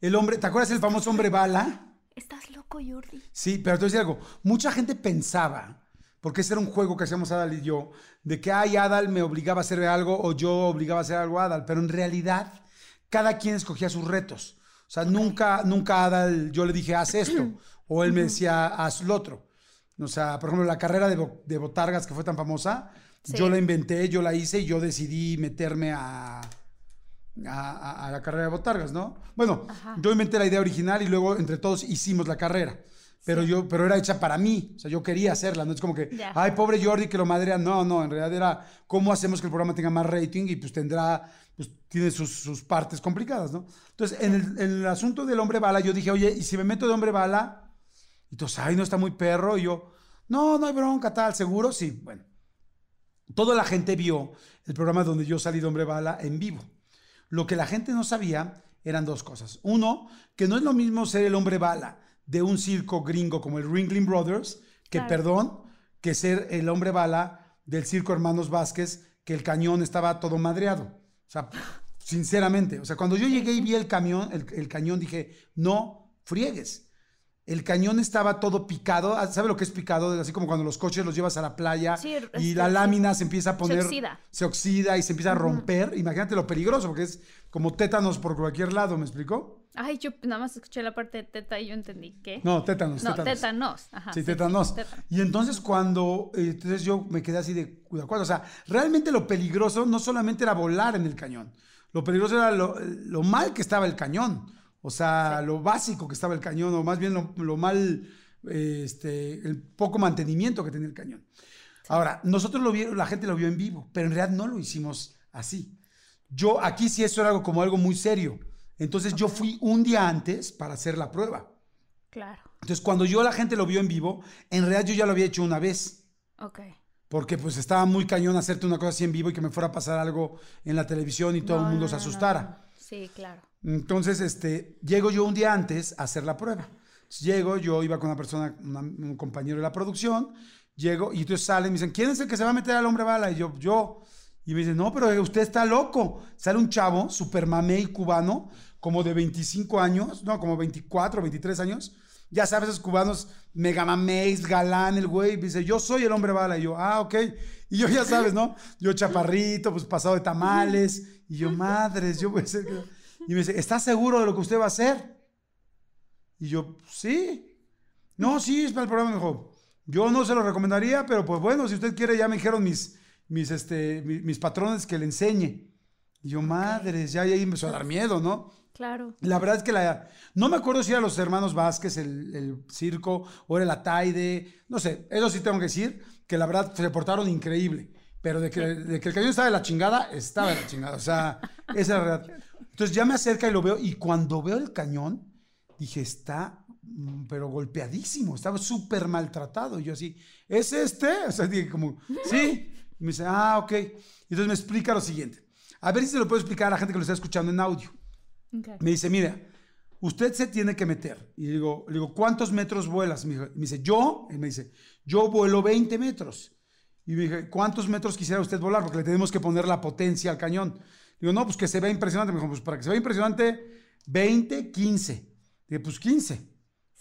El hombre, ¿te acuerdas el famoso hombre bala? Estás loco, Jordi. Sí, pero te voy a decir algo. Mucha gente pensaba, porque ese era un juego que hacíamos Adal y yo, de que ay, Adal me obligaba a hacer algo o yo obligaba a hacer algo a Adal. Pero en realidad, cada quien escogía sus retos. O sea, nunca, nunca a Adal yo le dije, haz esto. o él me decía, haz lo otro. O sea, por ejemplo, la carrera de, de botargas que fue tan famosa, Sí. yo la inventé, yo la hice y yo decidí meterme a, a, a- la carrera de botargas, ¿no? Bueno, Ajá. yo inventé la idea original y luego entre todos hicimos la carrera. Pero yo, pero era hecha para mí. O sea, yo quería hacerla. No es como que, Ya. ay, pobre Jordi que lo madrea. No, no, en realidad era cómo hacemos que el programa tenga más rating y pues tendrá, pues tiene sus, sus partes complicadas, ¿no? Entonces, en el, en el asunto del hombre bala, yo dije, oye, ¿y si me meto de hombre bala? Y entonces, ay, no está muy perro. Y yo, no, no hay bronca, tal, seguro, sí. Bueno, toda la gente vio el programa donde yo salí de hombre bala en vivo. Lo que la gente no sabía eran dos cosas. Uno, que no es lo mismo ser el hombre bala de un circo gringo como el Ringling Brothers, que Claro. perdón, que ser el hombre bala del circo Hermanos Vázquez, que el cañón estaba todo madreado. O sea, sinceramente, o sea, cuando yo llegué y vi el camión, el, el cañón, dije, no friegues. El cañón estaba todo picado. Ah, ¿Sabe lo que es picado? Así como cuando los coches los llevas a la playa Sí, y este, la lámina se empieza a poner. oxida. se oxida y se empieza a romper. Imagínate lo peligroso, porque es como tétanos por cualquier lado, ¿me explicó? Ay, yo nada más escuché la parte de teta y yo entendí qué. No, tétanos, No, tétanos. tétanos. Ajá, Sí, tétanos. tétanos. Y entonces cuando, eh, entonces yo me quedé así de, de acuerdo. O sea, realmente lo peligroso no solamente era volar en el cañón. Lo peligroso era lo, lo mal que estaba el cañón. O sea, lo básico que estaba el cañón, o más bien lo, lo mal, eh, este, el poco mantenimiento que tenía el cañón. Ahora, nosotros lo vieron, la gente lo vio en vivo, pero en realidad no lo hicimos así. Yo aquí sí eso era algo como algo muy serio. Entonces yo fui un día antes para hacer la prueba. Claro. Entonces, cuando yo la gente lo vio en vivo, en realidad yo ya lo había hecho una vez. Ok. Porque pues estaba muy cañón hacerte una cosa así en vivo y que me fuera a pasar algo en la televisión y todo No, el mundo no, se asustara. no. Sí, claro. Entonces, este, llego yo un día antes a hacer la prueba. Llego, yo iba con una persona, una- un compañero de la producción, llego y entonces salen y me dicen, ¿quién es el que se va a meter al hombre bala? Y yo, yo. Y me dicen, no, pero usted está loco. Sale un chavo, super mamey cubano, como de 25 años, no, como 24, 23 años. Ya sabes, esos cubanos mega mameis, galán, el güey. Dice, yo soy el hombre bala. Y yo, ah, ok. Y yo, ya sabes, ¿no? Yo chaparrito, pues pasado de tamales. Y yo, madres, yo voy a ser... que-". Y me dice, ¿estás seguro de lo que usted va a hacer? Y yo, sí. No, sí, es para el programa. Me dijo, yo no se lo recomendaría, pero pues bueno, si usted quiere, ya me dijeron mis, mis, este, mi- mis, patrones que le enseñe. Y yo, madres, ya, ya ahí empezó a dar miedo, ¿no? Claro. La verdad es que la, no me acuerdo si era los hermanos Vázquez, el, el circo, o era la Taide, no sé, eso sí tengo que decir, que la verdad se portaron increíble, pero de que, de que el cañón estaba de la chingada, estaba de la chingada, o sea, esa es la verdad. Entonces ya me acerca y lo veo, y cuando veo el cañón, dije, está, mm, pero golpeadísimo, estaba súper maltratado, y yo así, ¿es este? O sea, dije como, sí, y me dice, ah, ok, y entonces me explica lo siguiente, a ver si se lo puedo explicar a la gente que lo está escuchando en audio. Me dice, mira, usted se tiene que meter. Y digo, le digo, ¿cuántos metros vuelas? Me dice, yo, él me dice, yo vuelo 20 metros. Y dije, ¿cuántos metros quisiera usted volar? Porque le tenemos que poner la potencia al cañón. Digo, no, pues que se vea impresionante. Me dijo, pues para que se vea impresionante, 20, 15. Dije, pues 15. Me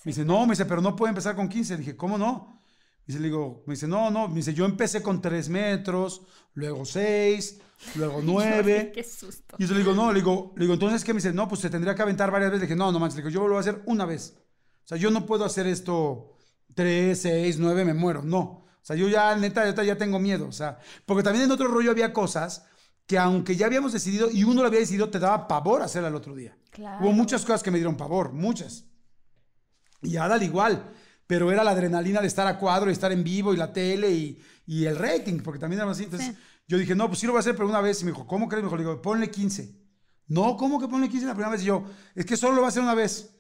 dice, no, me dice, pero no puede empezar con 15. Dije, ¿cómo no? Me dice, le digo, me dice, no, no. Me dice, yo empecé con 3 metros, luego 6, luego 9. Qué susto. Y yo le digo, no, le digo, le digo, entonces, ¿qué me dice? No, pues se tendría que aventar varias veces. Le dije, no, no manches, le digo, yo lo voy a hacer una vez. O sea, yo no puedo hacer esto tres, seis, nueve, me muero. No. O sea, yo ya, neta, neta, ya tengo miedo. O sea, porque también en otro rollo había cosas que aunque ya habíamos decidido y uno lo había decidido, te daba pavor hacer al otro día. Claro. Hubo muchas cosas que me dieron pavor, muchas. Y a Adal igual, pero era la adrenalina de estar a cuadro y estar en vivo y la tele y, y el rating, porque también era así. Entonces Sí. yo dije, no, pues sí lo voy a hacer, pero una vez. Y me dijo, ¿cómo crees? Me dijo, le digo, ponle 15. No, ¿cómo que ponle 15 la primera vez? Y yo, es que solo lo va a hacer una vez.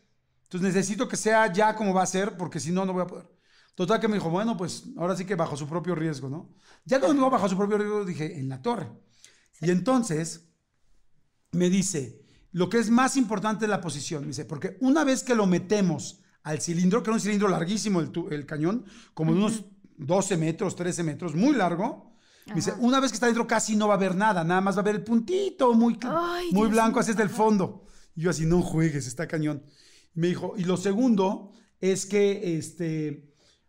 Entonces necesito que sea ya como va a ser, porque si no, no voy a poder. Total que me dijo, bueno, pues ahora sí que bajo su propio riesgo, ¿no? Ya cuando me dijo bajo su propio riesgo, dije, en la torre. Y entonces me dice, lo que es más importante es la posición. Me dice, porque una vez que lo metemos al cilindro, que era un cilindro larguísimo el, el cañón, como de unos 12 metros, 13 metros, muy largo, Me dice, una vez que está dentro casi no va a ver nada, nada más va a ver el puntito muy, Ay, muy Dios blanco, así es del fondo. Y yo así, no juegues, está cañón. Me dijo, y lo segundo es que, este,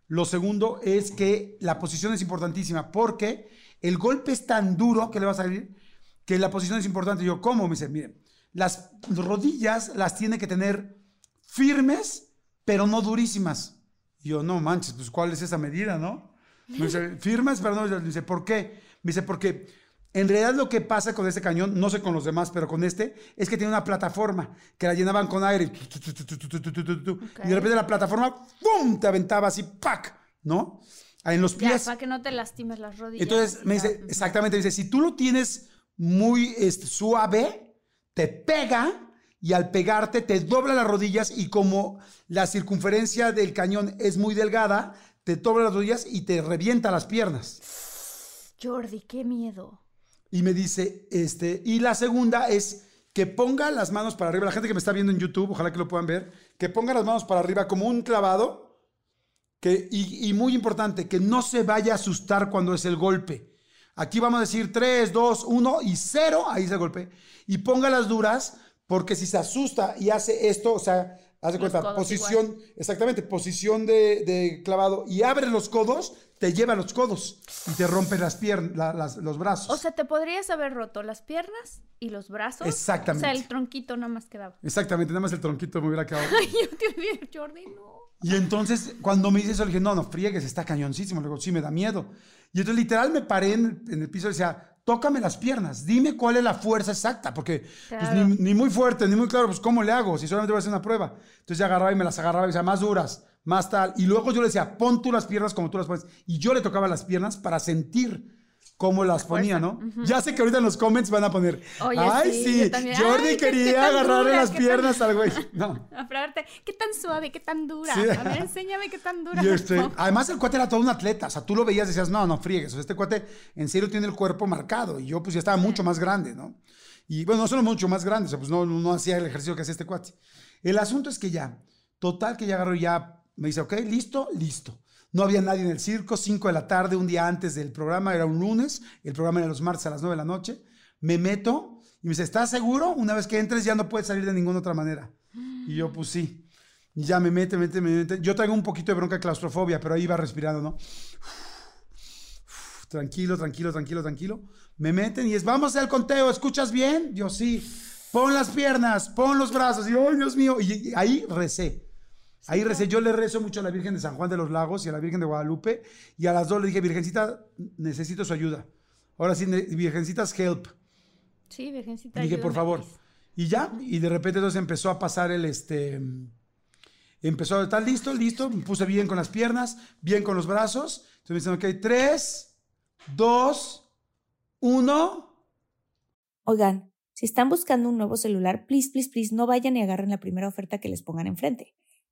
lo segundo es que la posición es importantísima porque el golpe es tan duro que le va a salir que la posición es importante. Yo, ¿cómo? Me dice, mire, las rodillas las tiene que tener firmes, pero no durísimas. Yo, no manches, pues ¿cuál es esa medida, no? Me dice, firmes, pero no. Me dice, ¿por qué? Me dice, porque en realidad lo que pasa con este cañón, no sé con los demás, pero con este, es que tiene una plataforma que la llenaban con aire. Y de repente la plataforma, ¡pum!, te aventaba así, ¡pac!, ¿no? En los pies. Para que no te lastimes las rodillas. Entonces, me dice, exactamente, me dice, si tú lo tienes muy suave, te pega y al pegarte te dobla las rodillas y como la circunferencia del cañón es muy delgada, te dobla las rodillas y te revienta las piernas. Jordi, qué miedo. Y me dice, este, y la segunda es que ponga las manos para arriba, la gente que me está viendo en YouTube, ojalá que lo puedan ver, que ponga las manos para arriba como un clavado, que, y, y muy importante, que no se vaya a asustar cuando es el golpe. Aquí vamos a decir 3, 2, 1 y 0, ahí es el golpe. Y ponga las duras, porque si se asusta y hace esto, o sea, haz de cuenta, posición, exactamente, posición de, de clavado y abre los codos, te lleva los codos y te rompe las piernas, los brazos. O sea, te podrías haber roto las piernas y los brazos. Exactamente. O sea, el tronquito nada más quedaba. Exactamente, nada más el tronquito me hubiera quedado. Ay, yo te olvidé, Jordi, no. Y entonces, cuando me dice eso, le dije, no, no, friegues, está cañoncísimo. Le digo, sí, me da miedo. Y entonces, literal, me paré en, en el piso y decía, tócame las piernas, dime cuál es la fuerza exacta, porque pues, Claro. ni, ni muy fuerte, ni muy claro, pues, ¿cómo le hago? Si solamente voy a hacer una prueba. Entonces, ya agarraba y me las agarraba y decía, más duras, más tal. Y luego yo le decía, pon tú las piernas como tú las pones. Y yo le tocaba las piernas para sentir cómo las ponía, ¿no? Ya sé que ahorita en los comments van a poner, Oye, ay, sí, sí, yo también. Jordi Ay, qué- qué quería agarrarle dura, las qué tan- piernas al güey. No. A probarte, ¿qué tan suave, qué tan dura? Sí. A ver, enséñame qué tan dura. Este, No. además el cuate era todo un atleta, o sea, tú lo veías y decías, no, no friegues, o sea, este cuate en serio tiene el cuerpo marcado y yo pues ya estaba mucho más grande, ¿no? Y bueno, no solo mucho más grande, o sea, pues no, no hacía el ejercicio que hacía este cuate. El asunto es que ya, total que ya agarró ya, me dice, ok, listo, listo. No había nadie en el circo, 5 de la tarde, un día antes del programa, era un lunes, el programa era los martes a las 9 de la noche. Me meto y me dice, ¿estás seguro? Una vez que entres ya no puedes salir de ninguna otra manera. Y yo, pues sí. Y ya me mete, mete, me mete. Yo traigo un poquito de bronca claustrofobia, pero ahí iba respirando, ¿no? Tranquilo, tranquilo, tranquilo, tranquilo. Me meten y es, vamos a hacer el conteo, ¿escuchas bien? Yo sí. Pon las piernas, pon los brazos. Y, ¡ay, Dios mío! Y ahí recé. Ahí recé. Yo le rezo mucho a la Virgen de San Juan de los Lagos y a la Virgen de Guadalupe. Y a las dos le dije, Virgencita, necesito su ayuda. Ahora sí, Virgencitas, help. Sí, Virgencita. Y dije, por favor. Y ya, y de repente entonces empezó a pasar el, este, empezó a estar listo, listo, me puse bien con las piernas, bien con los brazos. Entonces me dicen, ok, tres, dos, uno. Oigan, si están buscando un nuevo celular, please, please, please, no vayan y agarren la primera oferta que les pongan enfrente.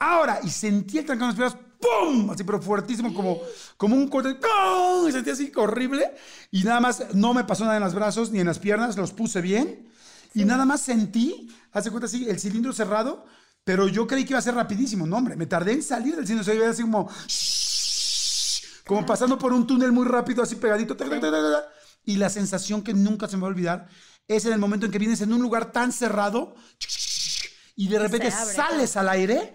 Ahora, y sentí el trancón en las piernas, ¡pum! Así, pero fuertísimo, como, como un corte, ¡pum! Y sentí así horrible. Y nada más, no me pasó nada en los brazos ni en las piernas, los puse bien. Y nada más sentí, hace cuenta así, el cilindro cerrado, Pero yo creí que iba a ser rapidísimo. No, hombre, me tardé en salir del cine. O sea, iba así como... Como pasando por un túnel muy rápido, así pegadito. tac, tac, tac. Y la sensación que nunca se me va a olvidar es en el momento en que vienes en un lugar tan cerrado y de repente sales al aire.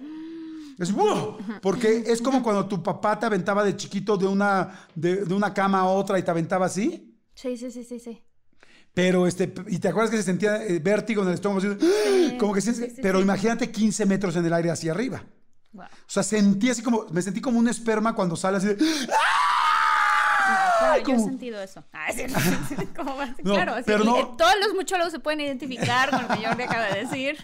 Es ¡wow! Porque es como cuando tu papá te aventaba de chiquito de una, de, de una cama a otra y te aventaba así. Sí, sí, sí, sí, sí. Pero este, y te acuerdas que se sentía eh, vértigo en el estómago, así, como que sí, pero imagínate 15 metros en el aire hacia arriba. Wow. O sea, sentí así como, me sentí como un esperma cuando sale así de, Claro, yo he sentido eso. Ah, sí. No, claro, sí, pero no- eh, todos los muchólogos se pueden identificar con lo que Jordi acaba de decir.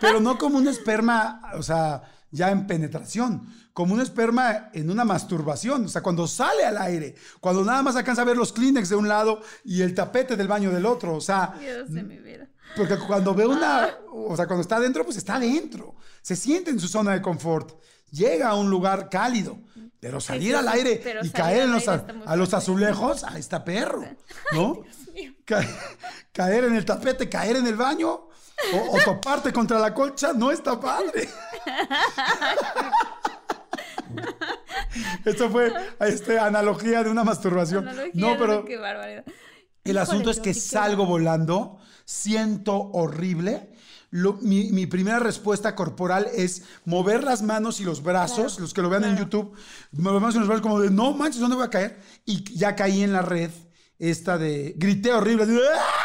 pero no como un esperma, o sea, ya en penetración, como un esperma en una masturbación, o sea, cuando sale al aire, cuando nada más alcanza a ver los Kleenex de un lado y el tapete del baño del otro, o sea, Dios de mi vida. Porque cuando ve una, o sea, cuando está adentro, pues está adentro. Se siente en su zona de confort. Llega a un lugar cálido. Pero salir sí, al aire pero y caer en los, a, los azulejos, ahí está perro, ¿no? Ca- caer en el tapete, caer en el baño o, o toparte contra la colcha, no está padre. Esto fue este, analogía de una masturbación. Analogía, no, pero Qué barbaridad. el Híjole, asunto es que salgo volando, siento horrible. Lo- mi, mi primera respuesta corporal es mover las manos y los brazos, Claro, los que lo vean en. YouTube, mover las manos y los brazos como de, no manches, ¿dónde voy a caer? Y ya caí en la red, esta de, grité horrible, de, "¡Ah!",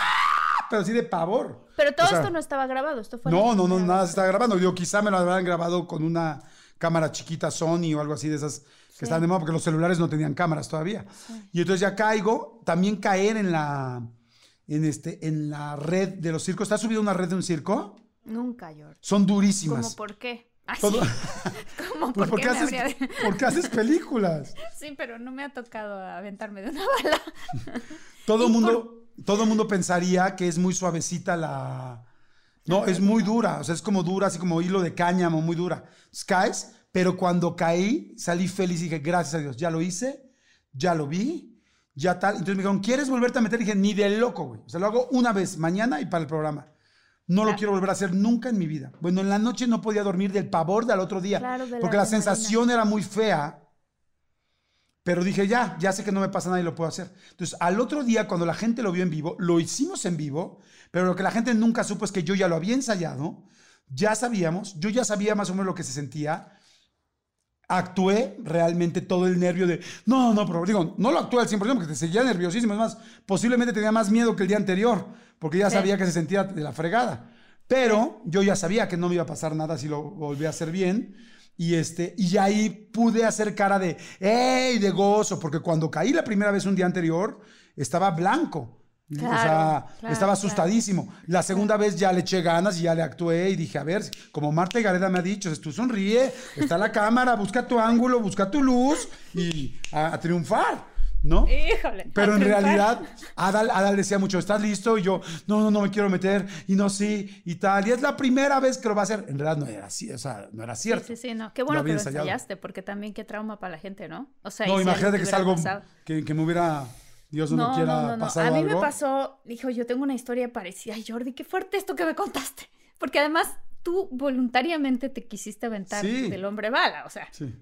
pero así de pavor. Pero todo O sea, esto no estaba grabado, esto fue... No, no, no, nada se está grabando. Digo, quizá me lo habrán grabado con una cámara chiquita Sony o algo así de esas que Sí. están de moda, porque los celulares no tenían cámaras todavía. Y entonces ya caigo, también caer en la, en este, en la red de los circos. ¿Estás subido a una red de un circo? Nunca, Jordi. Son durísimas. ¿Cómo por qué? Sí. ¿Cómo Pues por porque qué haces, habría porque haces películas. Sí, pero no me ha tocado aventarme de una bala. Todo Y mundo, todo mundo pensaría que es muy suavecita la. No, es muy dura. O sea, es como dura, así como hilo de cáñamo, muy dura. Skies, pero cuando caí, salí feliz y dije, gracias a Dios, ya lo hice, ya lo vi, ya tal. Entonces me dijeron, ¿quieres volverte a meter? Y dije, ni de loco, güey. O sea, lo hago una vez, mañana y para el programa. No lo quiero volver a hacer nunca en mi vida. Bueno, en la noche no podía dormir del pavor del otro día. Claro, de la porque la sensación era muy fea. Pero dije, ya, ya sé que no me pasa nada y lo puedo hacer. Entonces, al otro día, cuando la gente lo vio en vivo, lo hicimos en vivo, pero lo que la gente nunca supo es que yo ya lo había ensayado, ya sabíamos, yo ya sabía más o menos lo que se sentía. Actué realmente todo el nervio de, no, no, pero digo, no lo actué al 100% porque te seguía nerviosísimo. Es más, posiblemente tenía más miedo que el día anterior, porque ya Sí. sabía que se sentía de la fregada. Pero yo ya sabía que no me iba a pasar nada si lo volví a hacer bien. Y, este, y ahí pude hacer cara de, ¡ey! de gozo, porque cuando caí la primera vez un día anterior, estaba blanco. o sea, claro, estaba claro. asustadísimo. La segunda vez ya le eché ganas y ya le actué y dije, a ver, como Marta Gareda me ha dicho, tú sonríe, está la cámara, busca tu ángulo, busca tu luz y a, a triunfar, ¿no? Híjole. Pero en realidad, Adal, Adal decía mucho, ¿estás listo? Y yo, no, no, no me quiero meter, y no, sí, y tal. Y es la primera vez que lo va a hacer. En realidad no era así, o sea, no era cierto. Sí, sí, sí, no. Qué bueno que lo ensayado. ensayaste, porque también qué trauma para la gente, ¿no? O sea, No, imagínate que es algo que, que me hubiera, Dios no, No, me quiera no, no, no. pasado A mí algo. me pasó, dijo, yo tengo una historia parecida. Ay, Jordi, qué fuerte esto que me contaste. Porque además tú voluntariamente te quisiste aventar Sí. del hombre bala, o sea, Sí.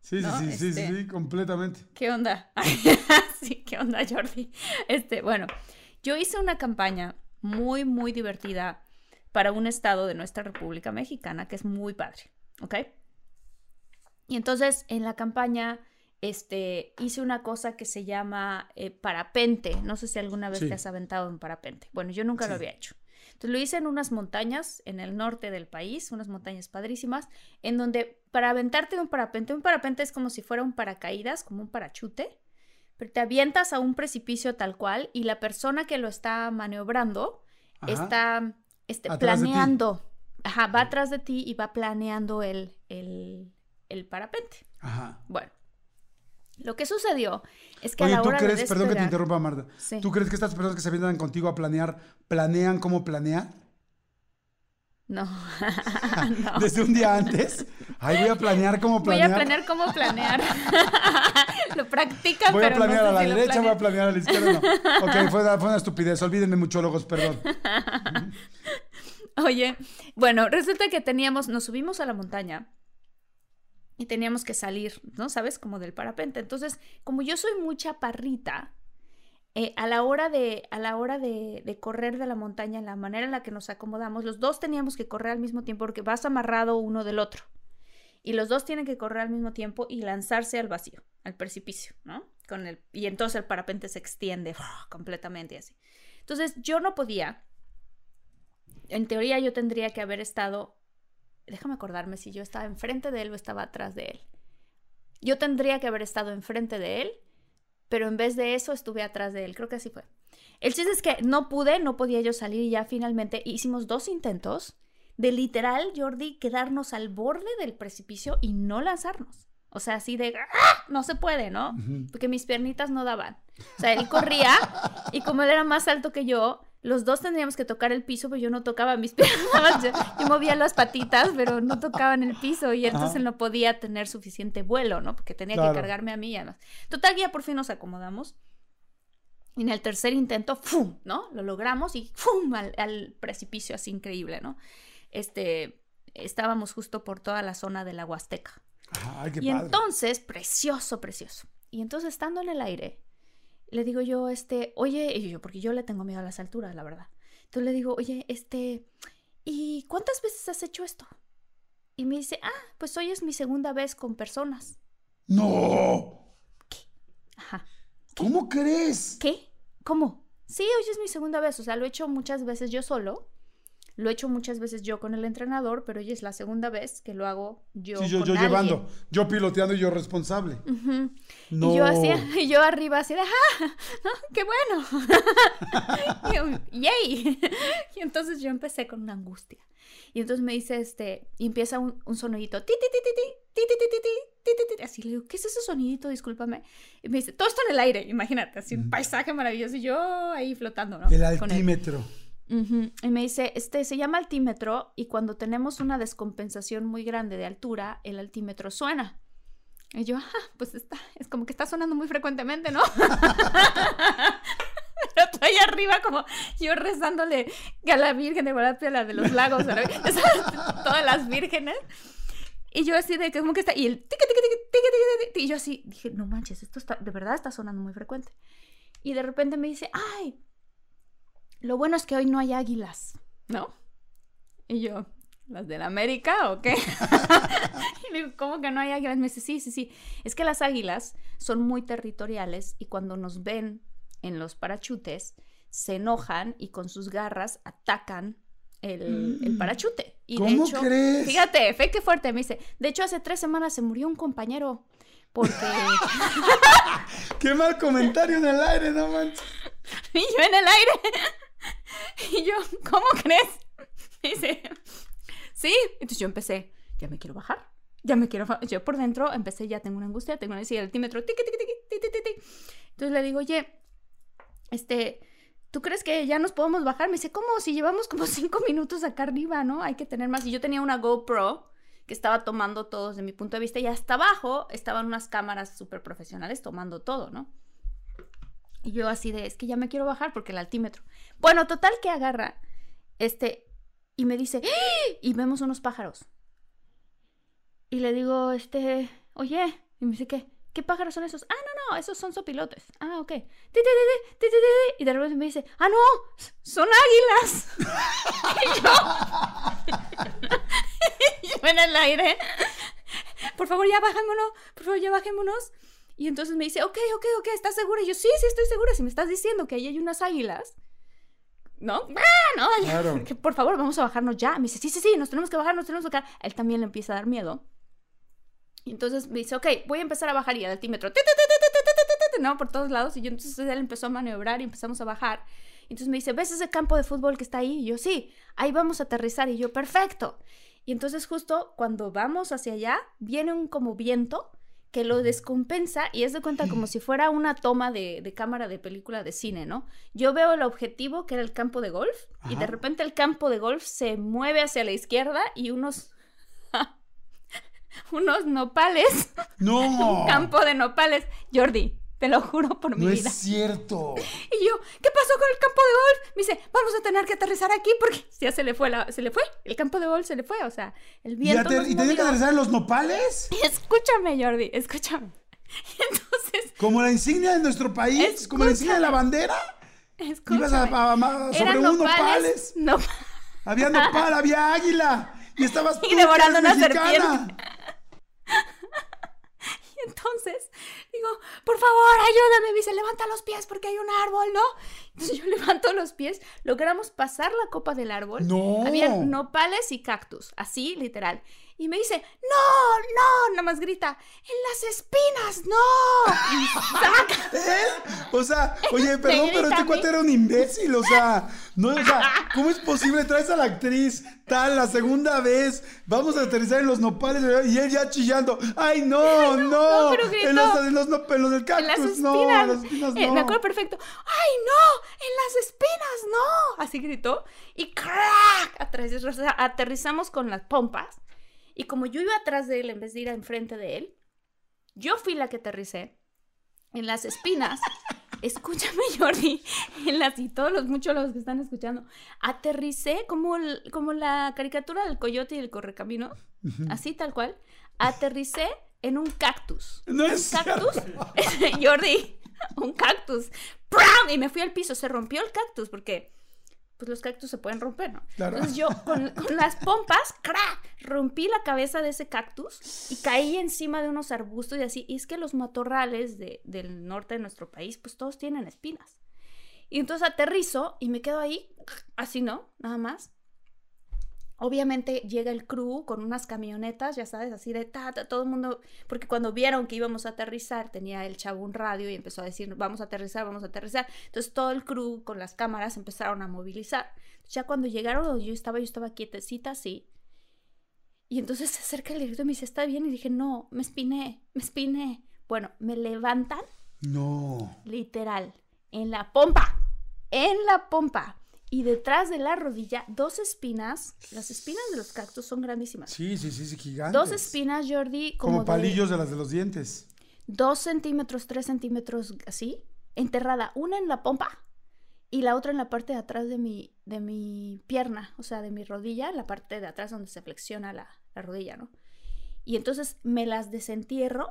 Sí, sí, ¿No? sí, sí, sí, Este- sí, completamente. ¿qué onda? sí, ¿qué onda, Jordi? Este, bueno, yo hice una campaña muy, muy divertida para un estado de nuestra República Mexicana que es muy padre, ¿ok? Y entonces en la campaña este, hice una cosa que se llama eh, parapente. No sé si alguna vez Sí. te has aventado en parapente. Bueno, yo nunca Sí. lo había hecho. Entonces lo hice en unas montañas en el norte del país, unas montañas padrísimas, en donde para aventarte de un parapente, un parapente es como si fuera un paracaídas, como un parachute, pero te avientas a un precipicio tal cual y la persona que lo está maniobrando Ajá. está este, planeando. Ajá, va atrás de ti y va planeando el, el, el parapente. Ajá. Bueno, lo que sucedió es que Oye, a la ¿tú hora crees, de perdón que te despegar- interrumpa, Marta, Sí. ¿tú crees que estas personas que se vienen contigo a planear, planean cómo planear? No. no. Desde un día antes. Ay, voy a planear cómo Voy planear. a planear cómo planear. lo practican, Voy a pero no planear sé a la si derecha, voy a planear a la izquierda. No. Ok, fue, una- fue una estupidez. Olvídenme, muchólogos, perdón. Oye, bueno, resulta que teníamos, nos subimos a la montaña y teníamos que salir, ¿no? ¿Sabes? Como del parapente. Entonces, como yo soy muy chaparrita, eh, a la hora, de, a la hora de, correr de la montaña, la manera en la que nos acomodamos, los dos teníamos que correr al mismo tiempo porque vas amarrado uno del otro. Y los dos tienen que correr al mismo tiempo y lanzarse al vacío, al precipicio, ¿no? Con el, y entonces el parapente se extiende completamente así. Entonces yo no podía, en teoría yo tendría que haber estado, déjame acordarme si yo estaba enfrente de él o estaba atrás de él. Yo tendría que haber estado enfrente de él, pero en vez de eso estuve atrás de él, creo que así fue. El chiste es que no pude, no podía yo salir y ya finalmente hicimos dos intentos de literal, Jordi, quedarnos al borde del precipicio y no lanzarnos. O sea, así de, ¡ah! no se puede, ¿no? Porque mis piernitas no daban. O sea, él corría y como él era más alto que yo, los dos tendríamos que tocar el piso, pero yo no tocaba mis piernas. Yo, movía las patitas, pero no tocaban el piso y entonces no podía tener suficiente vuelo, ¿no? Porque tenía que cargarme a mí y además. Total, ya por fin nos acomodamos. Y en el tercer intento, ¡fum! ¿No? Lo logramos y ¡fum! Al, al precipicio así increíble, ¿no? Este, estábamos justo por toda la zona de la Huasteca. Ay, qué y padre. entonces, precioso, precioso. Y entonces, estando en el aire, le digo yo, este, oye, y yo, porque yo le tengo miedo a las alturas, la verdad. Entonces le digo, oye, este, ¿y cuántas veces has hecho esto? Y me dice, ah, pues hoy es mi segunda vez con personas. ¡No! ¿Qué? Ajá. ¿Cómo crees? ¿Qué? ¿Cómo? Sí, hoy es mi segunda vez. O sea, lo he hecho muchas veces yo solo. Lo he hecho muchas veces yo con el entrenador, pero hoy es la segunda vez que lo hago yo. Sí, yo, con yo alguien. llevando, yo piloteando y yo responsable. Ujú. No. Y yo y yo arriba así de, ¡ah! ¿no? ¡Qué bueno! y ¡yay! y entonces yo empecé con una angustia. Y entonces me dice, este, y empieza un, un sonidito, ti, ti, ti, ti, ti, ti, ti, ti, ti, ti, así le digo, ¿qué es ese sonidito? Discúlpame. Y me dice, todo esto en el aire, imagínate, así un paisaje maravilloso y yo ahí flotando, ¿no? El Con él. Altímetro. Ujú. Y me dice, este se llama altímetro y cuando tenemos una descompensación muy grande de altura, el altímetro suena. Y yo, ah, pues está, es como que está sonando muy frecuentemente, ¿no? Pero estoy arriba como yo rezándole a la Virgen de Guadalupe, la de los lagos, ¿sabes? todas las vírgenes. Y yo así de que como que está, y el tiqui, tiqui, tiqui, tiqui, y yo así dije, no manches, esto está, de verdad está sonando muy frecuente. Y de repente me dice, ay, lo bueno es que hoy no hay águilas, ¿no? Y yo, ¿las de la América o qué? y le digo, ¿cómo que no hay águilas? Me dice, sí, sí, sí. Es que las águilas son muy territoriales y cuando nos ven en los parachutes, se enojan y con sus garras atacan el, el parachute. Y de ¿Cómo hecho, crees? fíjate, fe que fuerte, me dice, de hecho hace tres semanas se murió un compañero porque... Qué mal comentario en el aire, no manches. Y yo en el aire. Y yo, ¿cómo crees? Y dice, sí. Entonces yo empecé, ya me quiero bajar. Ya me quiero. Yo por dentro empecé, ya tengo una angustia, tengo una el altímetro. Tiqui, tiqui, tiqui, tiqui, tiqui, tiqui. Entonces le digo, oye, este, ¿tú crees que ya nos podemos bajar? Me dice, ¿cómo? Si llevamos como cinco minutos acá arriba, ¿no? Hay que tener más. Y yo tenía una GoPro que estaba tomando todo desde mi punto de vista y hasta abajo estaban unas cámaras súper profesionales tomando todo, ¿no? Y yo así de, es que ya me quiero bajar porque el altímetro. Bueno, total que agarra, este, y me dice, ¡Ah! y vemos unos pájaros. Y le digo, este, oye, y me dice, ¿qué? ¿Qué pájaros son esos? Ah, no, no, esos son sopilotes. Ah, ok. Y de repente me dice, ah, no, son águilas. y yo, en el aire, por favor, ya bajémonos, por favor, ya. Y entonces me dice, ok, ok, ok, ¿estás segura? Y yo, sí, sí, estoy segura. Si me estás diciendo que ahí hay unas águilas, ¿no? ¡Ah, no! Claro. Que, por favor, vamos a bajarnos ya. Me dice, sí, sí, sí, nos tenemos que bajar, nos tenemos que bajar. Él también le empieza a dar miedo. Y entonces me dice, ok, voy a empezar a bajar y el altímetro, ¿no? Por todos lados. Y yo entonces él empezó a maniobrar y empezamos a bajar. Entonces me dice, ¿ves ese campo de fútbol que está ahí? Y yo, sí, ahí vamos a aterrizar. Y yo, perfecto. Y entonces justo cuando vamos hacia allá, viene un como viento que lo descompensa y es de cuenta como si fuera una toma de, de cámara de película de cine, ¿no? Yo veo el objetivo que era el campo de golf y de repente el campo de golf se mueve hacia la izquierda y unos... unos nopales, No. un campo de nopales. Jordi, Te lo juro por mi No vida. es cierto. Y yo, ¿qué pasó con el campo de golf? Me dice, vamos a tener que aterrizar aquí porque ya se le fue la, se le fue. El campo de golf se le fue, o sea, el ¿Y, viento. ater- nos y tenía que aterrizar en los nopales? Escúchame, Jordi, escúchame. Y entonces, Como la insignia de nuestro país, como la insignia de la bandera. escúchame. Ibas a, a- a- sobre Eran unos nopales. nopales. nop- Había nopal, había águila. Y estabas tú, Y devorando que eres una mexicana. Y entonces digo, por favor, ayúdame. Me dice, levanta los pies porque hay un árbol, ¿no? Entonces yo levanto los pies, logramos pasar la copa del árbol. No. Había nopales y cactus, así literal. Y me dice, no, no, nada más grita, en las espinas, no. ¿Él? O sea, oye, perdón, pero este cuate era un imbécil, o sea, no, o sea, ¿cómo es posible? Traes a la actriz tal, la segunda vez, vamos a aterrizar en los nopales y él ya chillando, ¡ay, no, no! no, pero gritó. en, los, en los en del En cactus, las espinas. no, en las espinas Eh, no. me acuerdo perfecto. ¡Ay, no! ¡En las espinas, no! Así gritó. Y ¡crack! Aterriz- Aterrizamos con las pompas. Y como yo iba atrás de él en vez de ir enfrente de él, yo fui la que aterricé en las espinas. Escúchame, Jordi, en las y todos los muchos los que están escuchando. Aterricé como, el- como la caricatura del coyote y el correcamino, así tal cual. Aterricé en un cactus. No es un cactus. Jordi, un cactus. ¡Pram! Y me fui al piso. Se rompió el cactus porque pues los cactus se pueden romper, ¿no? Claro. Entonces yo con, con las pompas, ¡crack! Rompí la cabeza de ese cactus y caí encima de unos arbustos y así. Y es que los matorrales de- del norte de nuestro país, pues todos tienen espinas. Y entonces aterrizo y me quedo ahí, así, ¿no? Nada más. Obviamente llega el crew con unas camionetas, ya sabes, así de ta, ta, todo el mundo, porque cuando vieron que íbamos a aterrizar, tenía el chavo un radio y empezó a decir, vamos a aterrizar, vamos a aterrizar. Entonces todo el crew con las cámaras empezaron a movilizar. Ya cuando llegaron, yo estaba, yo estaba quietecita así. Y entonces se acerca el director y me dice, ¿está bien? Y dije, no, me espiné, me espiné. Bueno, me levantan No. literal, en la pompa, en la pompa. Y detrás de la rodilla, dos espinas. Las espinas de los cactus son grandísimas. Sí, sí, sí, sí, gigantes. Dos espinas, Jordi, como, Como palillos de las de los dientes. dos centímetros, tres centímetros, así, enterrada. Una en la pompa y la otra en la parte de atrás de mi, de mi pierna, o sea, de mi rodilla, la parte de atrás donde se flexiona la, la rodilla, ¿no? Y entonces me las desentierro,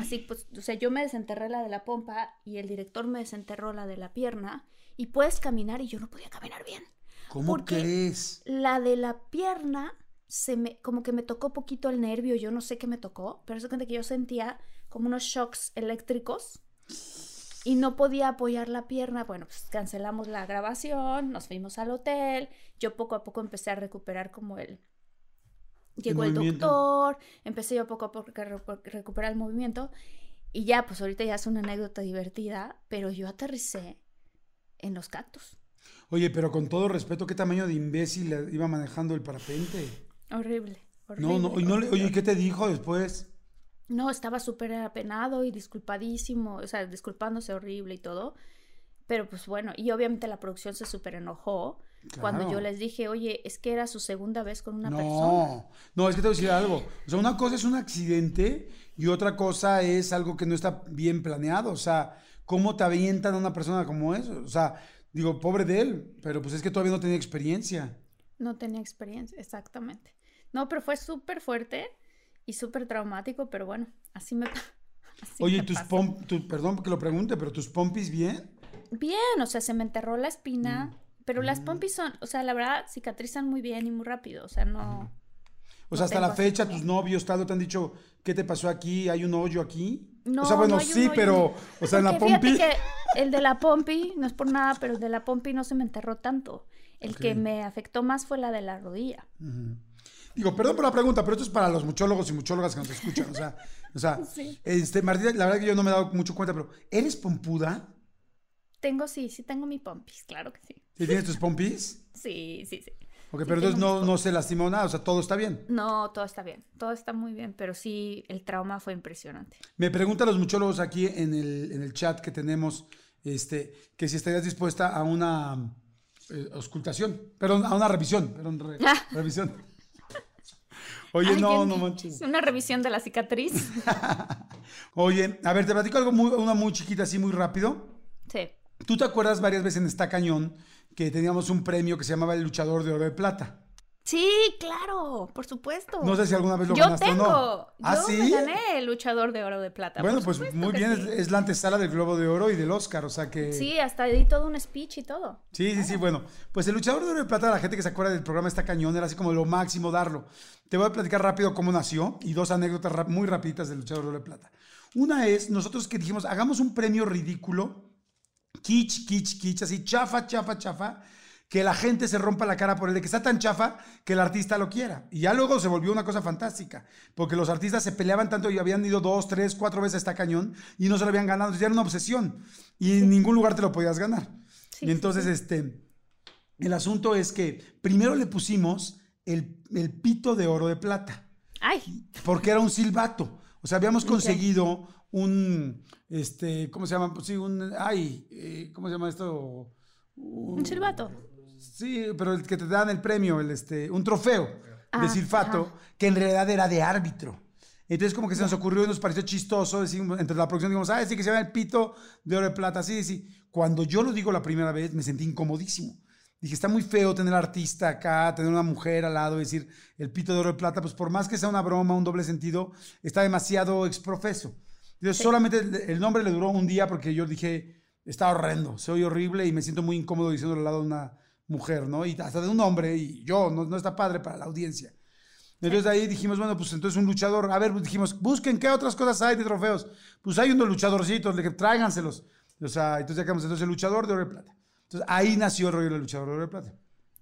así pues, o sea, yo me desenterré la de la pompa y el director me desenterró la de la pierna y puedes caminar y yo no podía caminar bien. ¿Cómo Porque- crees? La de la pierna se me, como que me tocó poquito el nervio, yo no sé qué me tocó, pero es cuenta que yo sentía como unos shocks eléctricos y no podía apoyar la pierna. Bueno, pues cancelamos la grabación, nos fuimos al hotel, yo poco a poco empecé a recuperar como el... Llegó el, movimiento. doctor, empecé yo poco a poco a recu- recuperar el movimiento y ya, pues ahorita ya es una anécdota divertida, pero yo aterricé en los cactus. Oye, pero con todo respeto, ¿qué tamaño de imbécil iba manejando el parapente? Horrible. horrible No, no, y no oye, ¿qué te dijo después? No, estaba súper apenado y disculpadísimo, o sea, disculpándose horrible y todo. Pero pues bueno, y obviamente la producción se súper enojó cuando yo les dije, oye, es que era su segunda vez con una persona. No, no, es que te voy a decir algo. O sea, una cosa es un accidente y otra cosa es algo que no está bien planeado. O sea, ¿cómo te avientan a una persona como eso? O sea, digo, pobre de él, pero pues es que todavía no tenía experiencia. No tenía experiencia, exactamente. No, pero fue súper fuerte y súper traumático, pero bueno, así me... así Oye, me tus pom, tu- perdón que lo pregunte, pero tus pompis bien. Bien, o sea, se me enterró la espina, Mm. pero las pompis son, o sea, la verdad, cicatrizan muy bien y muy rápido, o sea, no... O sea, No hasta la fecha, tus novios, tal, te han dicho, ¿qué te pasó aquí? ¿Hay un hoyo aquí? No, o sea, bueno, no sí, hoyo. pero, o sea, en la fíjate pompi. que el de la pompi, no es por nada, pero el de la pompi no se me enterró tanto. El que me afectó más fue la de la rodilla. Digo, perdón por la pregunta, pero esto es para los muchólogos y muchólogas que nos escuchan. O sea, o sea Sí. este, Martina, la verdad que yo no me he dado mucho cuenta, pero ¿eres pompuda? Tengo, sí, sí tengo mi pompis, claro que sí. ¿Sí tienes tus pompis? Sí, sí, sí. Ok, pero entonces no, no se lastimó nada, o sea, todo está bien. No, todo está bien, todo está muy bien, pero sí, el trauma fue impresionante. Me preguntan los muchólogos aquí en el, en el chat que tenemos, este, que si estarías dispuesta a una eh, auscultación, perdón, a una revisión, perdón, re- revisión. Oye, Ay, no, no manches. Una revisión de la cicatriz. Oye, a ver, te platico algo muy, una muy chiquita, así muy rápido. Sí. ¿Tú te acuerdas varias veces en esta cañón que teníamos un premio que se llamaba el luchador de oro de plata? Sí, claro, por supuesto. No sé si alguna vez lo yo ganaste tengo. o no. ¿Ah, sí? me gané el luchador de oro de plata. Bueno, pues muy bien, sí. es, es la antesala del Globo de Oro y del Oscar, o sea que... Sí, hasta di todo un speech y todo. Sí, sí, sí, bueno. Pues el luchador de oro de plata, la gente que se acuerda del programa Está Cañón, era así como lo máximo darlo. Te voy a platicar rápido cómo nació y dos anécdotas muy rapiditas del luchador de oro de plata. Una es, nosotros que dijimos, hagamos un premio ridículo, kitsch, kitsch, kitsch, así chafa, chafa, chafa, que la gente se rompa la cara por él, de que está tan chafa que el artista lo quiera. Y ya luego se volvió una cosa fantástica, porque los artistas se peleaban tanto y habían ido dos, tres, cuatro veces a esta cañón y no se lo habían ganado. Entonces ya era una obsesión y en ningún lugar te lo podías ganar. Sí, y entonces, este, el asunto es que primero le pusimos el, el pito de oro de plata Ay, porque era un silbato. O sea, habíamos conseguido un, este, ¿cómo se llama? Pues sí, un, ay, eh, ¿cómo se llama esto? un silbato. Sí, pero el que te dan el premio, el, este, un trofeo de Ah, silfato, ajá. que en realidad era de árbitro. Entonces como que se nos ocurrió y nos pareció chistoso, decimos, entre la producción dijimos, ah, sí que se llama el pito de oro de plata, sí, sí. Cuando yo lo digo la primera vez, me sentí incomodísimo. Dije, está muy feo tener artista acá, tener una mujer al lado, decir el pito de oro de plata, pues por más que sea una broma, un doble sentido, está demasiado exprofeso. Entonces solamente el, nombre le duró un día porque yo dije, está horrendo, soy horrible y me siento muy incómodo diciéndolo al lado de una mujer, ¿no? Y hasta de un hombre, y yo, no, no está padre para la audiencia. Entonces ahí dijimos, bueno, pues entonces un luchador, a ver, pues dijimos, busquen qué otras cosas hay de trofeos. Pues hay unos luchadorcitos, que tráiganselos. O sea, entonces sacamos entonces el luchador de oro de plata. Entonces ahí nació el rollo del luchador de oro de plata.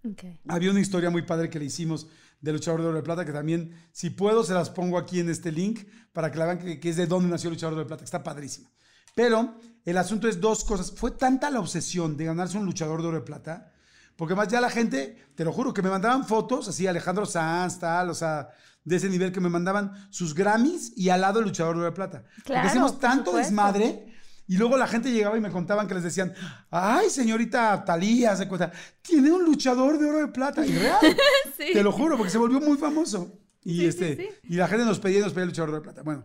Ok. Había una historia muy padre que le hicimos del luchador de oro de plata, que también, si puedo, se las pongo aquí en este link para que la vean que, que es de dónde nació el luchador de oro de plata, que está padrísima. Pero el asunto es dos cosas. Fue tanta la obsesión de ganarse un luchador de oro de plata, porque más ya la gente, te lo juro, que me mandaban fotos, así Alejandro Sanz, tal, o sea, de ese nivel que me mandaban sus Grammys y al lado el luchador de oro de plata. Claro, porque hacemos tanto desmadre. Y luego la gente llegaba y me contaban que les decían, ay, señorita Talía, se cuenta, tiene un luchador de oro de plata. Y real, Sí. te lo juro, porque se volvió muy famoso. Y, Sí, este, sí. y la gente nos pedía y nos pedía el luchador de oro de plata. Bueno,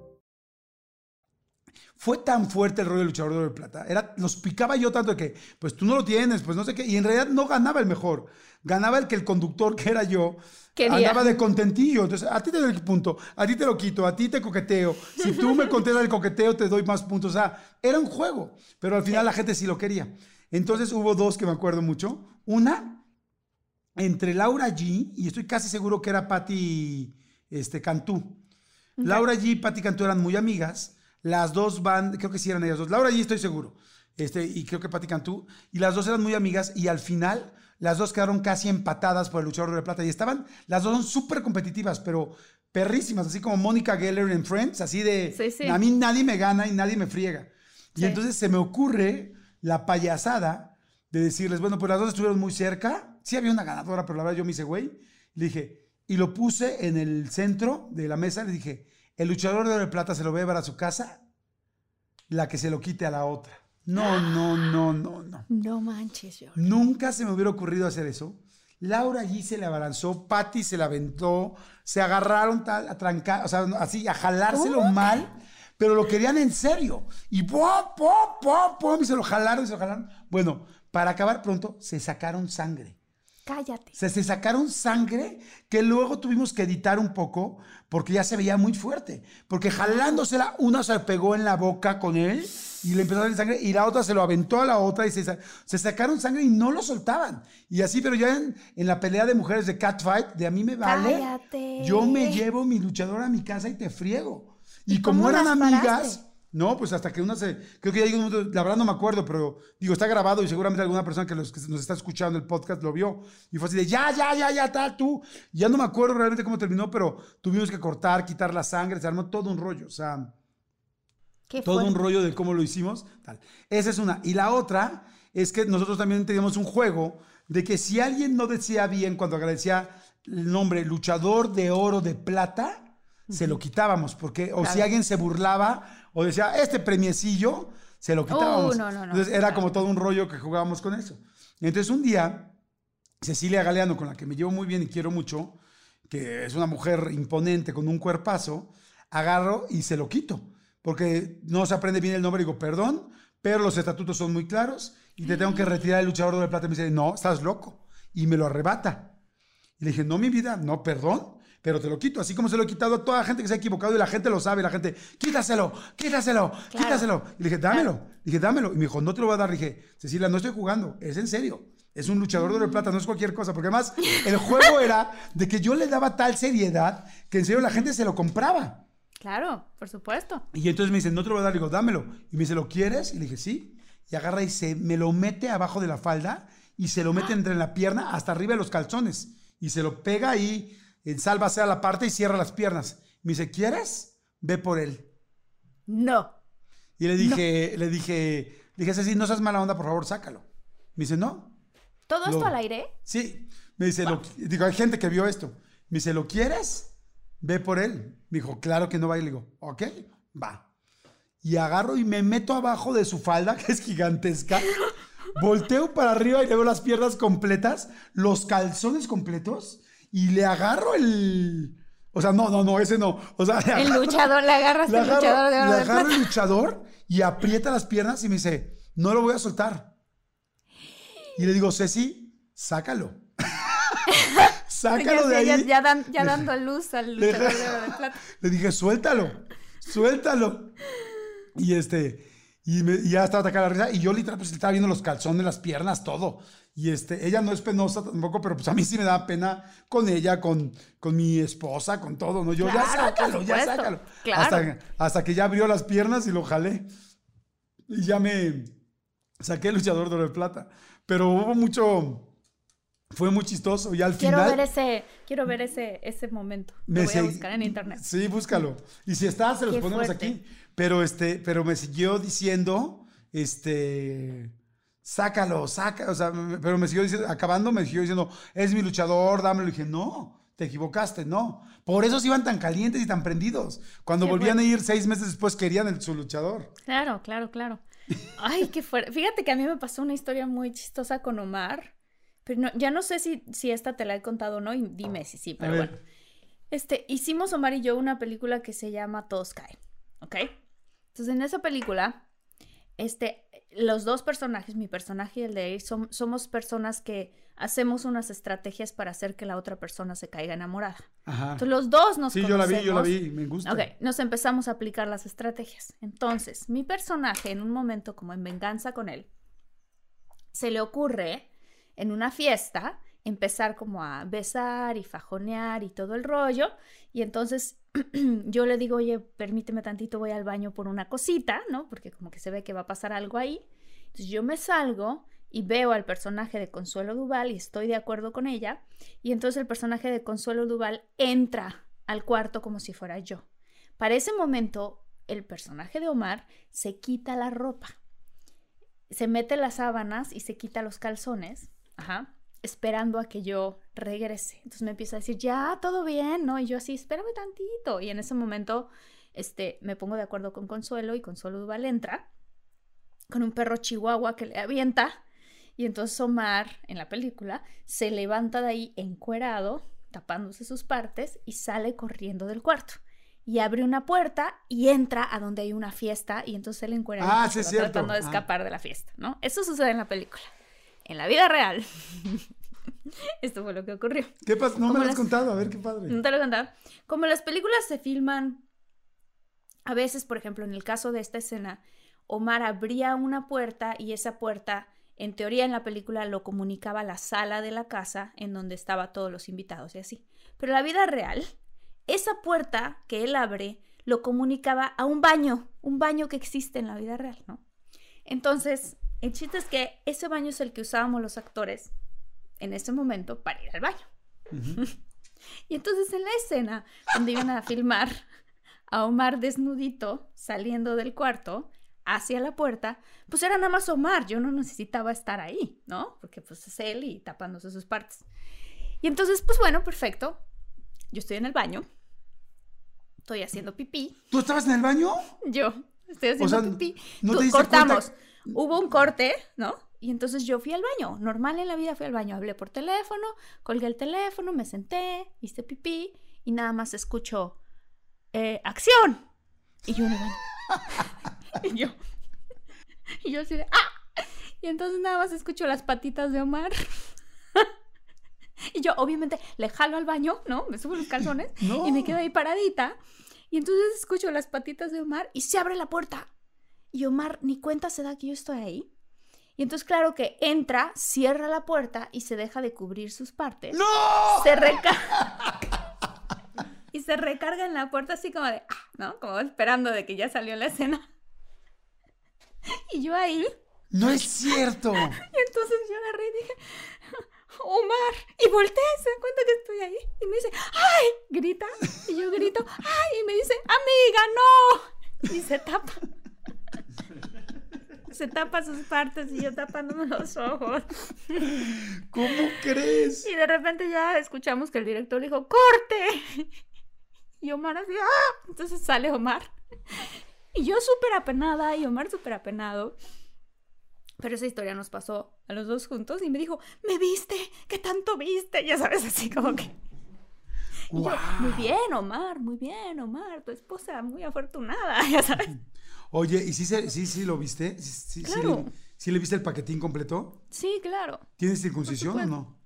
Fue tan fuerte el rollo del luchador de oro plata. Era, los picaba yo tanto de que, pues tú no lo tienes, pues no sé qué. Y en realidad no ganaba el mejor. Ganaba el que el conductor, que era yo, Quería. andaba de contentillo. Entonces, a ti te doy el punto, a ti te lo quito, a ti te coqueteo. Si tú me contestas el coqueteo, te doy más puntos. O sea, era un juego. Pero al final la gente sí lo quería. Entonces hubo dos que me acuerdo mucho. Una, entre Laura G, y estoy casi seguro que era Patti este, Cantú. Laura G y Patti Cantú eran muy amigas. Las dos van, creo que sí eran ellas dos. Laura G estoy seguro. Este, y creo que Patti Cantú. Y las dos eran muy amigas. Y al final, las dos quedaron casi empatadas por el luchador de plata. Y estaban, las dos son súper competitivas, pero perrísimas. Así como Mónica Geller en Friends. Así de, Sí, sí. a mí nadie me gana y nadie me friega. Y entonces se me ocurre la payasada de decirles, bueno, pues las dos estuvieron muy cerca. Sí había una ganadora, pero la verdad yo me hice güey. Le dije, y lo puse en el centro de la mesa. Le dije, el luchador de oro de plata se lo va a llevar a su casa, la que se lo quite a la otra. No, no, no, no, no. No manches, yo. Nunca se me hubiera ocurrido hacer eso. Laura allí se le abalanzó, Patty se la aventó, se agarraron tal, a trancar, o sea, así, a jalárselo mal, pero lo querían en serio. Y pum, pum, pum, pum, y se lo jalaron y se lo jalaron. Bueno, para acabar pronto, se sacaron sangre. Cállate. Se, se sacaron sangre que luego tuvimos que editar un poco porque ya se veía muy fuerte. Porque jalándosela, una se pegó en la boca con él y le empezó a salir sangre y la otra se lo aventó a la otra y se, se sacaron sangre y no lo soltaban. Y así, pero ya en, en la pelea de mujeres de Catfight, de a mí me vale. Cállate. Yo me llevo mi luchador a mi casa y te friego. Y, ¿Y como eran amigas, paraste? No, pues hasta que una se. Creo que ya momento, la verdad no me acuerdo, pero digo, está grabado y seguramente alguna persona que, los, que nos está escuchando el podcast lo vio. Y fue así de ya, ya, ya, ya, tal, tú. Ya no me acuerdo realmente cómo terminó, pero tuvimos que cortar, quitar la sangre, se armó todo un rollo. O sea, ¿Qué todo un rollo de cómo lo hicimos. Tal. Esa es una. Y la otra es que nosotros también teníamos un juego de que si alguien no decía bien cuando agradecía el nombre luchador de oro de plata, se lo quitábamos. Porque, o si alguien se burlaba o decía, este premiecillo, se lo quitábamos. Uh, no, no, no. Entonces era como todo un rollo que jugábamos con eso. Y entonces un día, Cecilia Galeano, con la que me llevo muy bien y quiero mucho, que es una mujer imponente con un cuerpazo, agarro y se lo quito. Porque no se aprende bien el nombre. Digo, perdón, pero los estatutos son muy claros y te tengo que retirar el luchador de plata. Y me dice, no, estás loco. Y me lo arrebata. Y le dije, no, mi vida, no, perdón, pero te lo quito. Así como se lo he quitado a toda la gente que se ha equivocado y la gente lo sabe. La gente, quítaselo, quítaselo, Claro. quítaselo. Y le dije, dámelo. Le dije, dámelo. Y me dijo, no te lo voy a dar. Le dije, Cecilia, no estoy jugando, es en serio. Es un luchador de oro plata, no es cualquier cosa. Porque además, el juego era de que yo le daba tal seriedad que en serio la gente se lo compraba. Claro, por supuesto. Y entonces me dice, no te lo voy a dar. Le digo, dámelo. Y me dice, ¿lo quieres? Y le dije, sí. Y agarra y se me lo mete abajo de la falda y se lo mete entre la pierna hasta arriba de los calzones. Y se lo pega ahí, en salva sea la parte y cierra las piernas. Me dice, ¿quieres? Ve por él. No. Y le dije, le dije, le dije, Ceci, no seas mala onda, por favor, sácalo. Me dice, no. ¿Todo Lo- esto al aire? Sí. Me dice, lo- digo, hay gente que vio esto. Me dice, ¿lo quieres? Ve por él. Me dijo, claro que no va. Y le digo, ok, va. Y agarro y me meto abajo de su falda, que es gigantesca. Volteo para arriba y le veo las piernas completas, los calzones completos, y le agarro el. O sea, no, no, no, ese no. O sea, le El luchador, le agarraste le el luchador de le agarro el luchador y aprieta las piernas y me dice, no lo voy a soltar. Y le digo, Ceci, sácalo. sácalo de ahí. Ya, ya dan- ya dando luz al luchador de oro de plata. Le dije, suéltalo, suéltalo. Y este, y, me- y ya estaba atacando la risa. Y yo literal, pues estaba viendo los calzones, las piernas, todo. Y este, ella no es penosa tampoco, pero pues a mí sí me da pena con ella, con, con mi esposa, con todo, ¿no? Yo, ya Claro, sácalo, ya sácalo. Claro. Hasta, hasta que ya abrió las piernas y lo jalé. Y ya me saqué el luchador de oro de plata. Pero hubo mucho, fue muy chistoso. Y al Quiero final... ver ese, quiero ver ese, ese momento. Me Lo voy a buscar en internet. Sí, búscalo. Y si está, se los Qué ponemos fuerte. aquí. Pero este, pero me siguió diciendo, este, sácalo, saca, o sea, pero me siguió diciendo, acabando, me siguió diciendo, es mi luchador, dámelo. Y dije, no, te equivocaste, no. Por eso se iban tan calientes y tan prendidos. Cuando Qué volvían bueno. a ir seis meses después, querían el, su luchador. Claro, claro, claro. Ay, qué fuerte. Fíjate que a mí me pasó una historia muy chistosa con Omar. Pero no- ya no sé si, si esta te la he contado o no, y dime si sí, pero bueno. Este, hicimos Omar y yo una película que se llama Todos Caen, ¿ok? Entonces, en esa película, este, los dos personajes, mi personaje y el de él, som- somos personas que hacemos unas estrategias para hacer que la otra persona se caiga enamorada. Ajá. Entonces, los dos nos Sí, yo la vi, yo la vi, me gusta. Ok, nos empezamos a aplicar las estrategias. Entonces, mi personaje, en un momento como en venganza con él, se le ocurre en una fiesta empezar como a besar y fajonear y todo el rollo. Y entonces yo le digo, oye, permíteme tantito, voy al baño por una cosita, ¿no? Porque como que se ve que va a pasar algo ahí. Entonces yo me salgo y veo al personaje de Consuelo Duval y estoy de acuerdo con ella. Y entonces el personaje de Consuelo Duval entra al cuarto como si fuera yo. Para ese momento, el personaje de Omar se quita la ropa, se mete las sábanas y se quita los calzones, ajá, esperando a que yo regrese. Entonces me empieza a decir, ya, todo bien, ¿no? Y yo así, espérame tantito. Y en ese momento, este, me pongo de acuerdo con Consuelo y Consuelo Duval entra con un perro chihuahua que le avienta. Y entonces Omar, en la película, se levanta de ahí encuerado, tapándose sus partes, y sale corriendo del cuarto. Y abre una puerta y entra a donde hay una fiesta, y entonces él encuerado Ah, sí, tratando de Ah. escapar de la fiesta, ¿no? Eso sucede en la película. En la vida real, Esto fue lo que ocurrió. ¿Qué pasa? No me lo has las- contado, a ver qué padre. No te lo he contado. Como las películas se filman, a veces, por ejemplo, en el caso de esta escena, Omar abría una puerta y esa puerta, en teoría en la película, lo comunicaba a la sala de la casa en donde estaban todos los invitados y así. Pero en la vida real, esa puerta que él abre lo comunicaba a un baño, un baño que existe en la vida real, ¿no? Entonces, el chiste es que ese baño es el que usábamos los actores en ese momento para ir al baño. Y entonces en la escena donde iban a filmar a Omar desnudito saliendo del cuarto hacia la puerta, pues era nada más Omar, yo no necesitaba estar ahí, ¿no? Porque pues es él y tapándose sus partes. Y entonces, pues bueno, perfecto. Yo estoy en el baño, estoy haciendo pipí, ¿Tú estabas en el baño? yo estoy haciendo sea, pipí. ¿no Tú- te cortamos. cuenta? Hubo un corte, ¿no? Y entonces yo fui al baño. Normal en la vida fui al baño. Hablé por teléfono, colgué el teléfono, me senté, hice pipí y nada más escucho eh, acción. Y yo en el baño. y yo. Y yo así de ¡ah! Y entonces nada más escucho las patitas de Omar. y yo obviamente le jalo al baño, ¿no? Me subo los calzones No. y me quedo ahí paradita. Y entonces escucho las patitas de Omar y se abre la puerta. Y Omar ni cuenta se da que yo estoy ahí. Y entonces, claro que entra, cierra la puerta y se deja de cubrir sus partes. ¡No! Se recarga. y se recarga en la puerta así como de, ah, ¿no? Como esperando de que ya salió la escena. y yo ahí. No es cierto. Y entonces yo agarré y dije, Omar. Y volteé, se da cuenta que estoy ahí. Y me dice, ¡ay! Grita. Y yo grito, ¡ay! Y me dice, amiga, no. Y se tapa. Se tapa sus partes y yo tapándome los ojos. ¿Cómo crees? Y de repente ya escuchamos que el director dijo, ¡corte! Y Omar así, ¡ah! Entonces sale Omar. Y yo súper apenada y Omar súper apenado. Pero esa historia nos pasó a los dos juntos y me dijo, ¿me viste? ¿Qué tanto viste? Ya sabes, así como que... Y yo, muy bien, Omar, muy bien, Omar, tu esposa muy afortunada, ya sabes. Oye, ¿y sí, se- sí, sí lo viste? ¿Sí, sí- Claro. le, sí le viste el paquetín completo? Sí, claro. ¿Tienes circuncisión o no?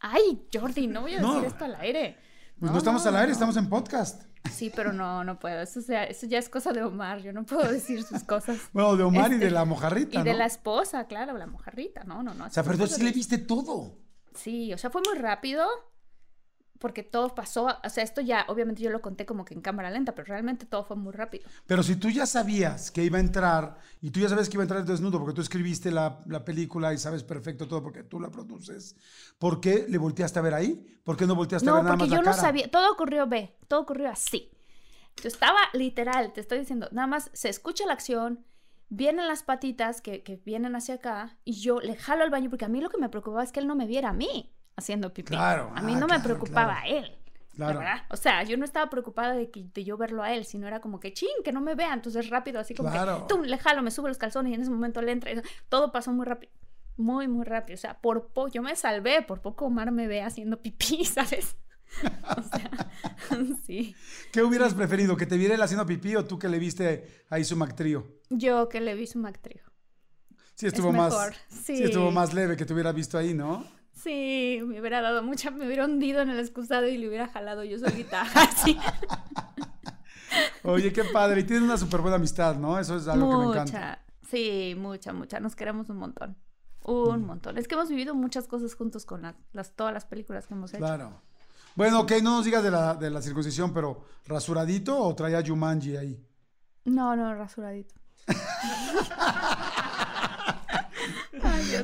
Ay, Jordi, no voy a No. decir esto al aire. Pues no, estamos al aire, estamos en podcast. Sí, pero no, no puedo. Eso, sea, eso ya es cosa de Omar. Yo no puedo decir sus cosas. Bueno, de Omar y Este, de la mojarrita, Y de la esposa, claro, la mojarrita. No, no, no. O sea, pero sí le viste todo. Sí, o sea, fue muy rápido porque todo pasó. O sea, esto ya, obviamente yo lo conté como que en cámara lenta, pero realmente todo fue muy rápido. Pero si tú ya sabías que iba a entrar, y tú ya sabes que iba a entrar desnudo, porque tú escribiste la, la película y sabes perfecto todo porque tú la produces, ¿por qué le volteaste a ver ahí? ¿Por qué no volteaste a No, ver nada porque más yo la no cara? sabía. Todo ocurrió, ve, todo ocurrió así. Yo estaba literal, te estoy diciendo, nada más se escucha la acción, vienen las patitas que, que vienen hacia acá y yo le jalo al baño porque a mí lo que me preocupaba es que él no me viera a mí haciendo pipí. Claro, A mí ah, no claro, me preocupaba claro. él. la Claro. verdad. O sea, yo no estaba preocupada de, que, de yo verlo a él, sino era como que, ching, que no me vea. Entonces rápido, así como Claro. que, tum, le jalo, me subo los calzones y en ese momento le entra. y Todo pasó muy rápido. Muy, muy rápido. O sea, por poco, yo me salvé, por poco Omar me ve haciendo pipí, ¿sabes? O sea, sí. ¿Qué hubieras preferido? ¿Que te viera él haciendo pipí o tú que le viste ahí su mactrío? Yo que le vi su Mactrio. Sí estuvo más sí. estuvo más leve que te hubiera visto ahí, ¿no? Sí, me hubiera dado mucha, me hubiera hundido en el excusado y le hubiera jalado yo solita. Así. Oye, qué padre. Y tienen una súper buena amistad, ¿no? Eso es algo que me encanta. Mucha. Sí, mucha, mucha. Nos queremos un montón. Un Mm. montón. Es que hemos vivido muchas cosas juntos con la- las, todas las películas que hemos hecho. Claro. Bueno, ok, no nos digas de la, de la circuncisión, pero ¿rasuradito o traía Jumanji ahí? No, no, rasuradito.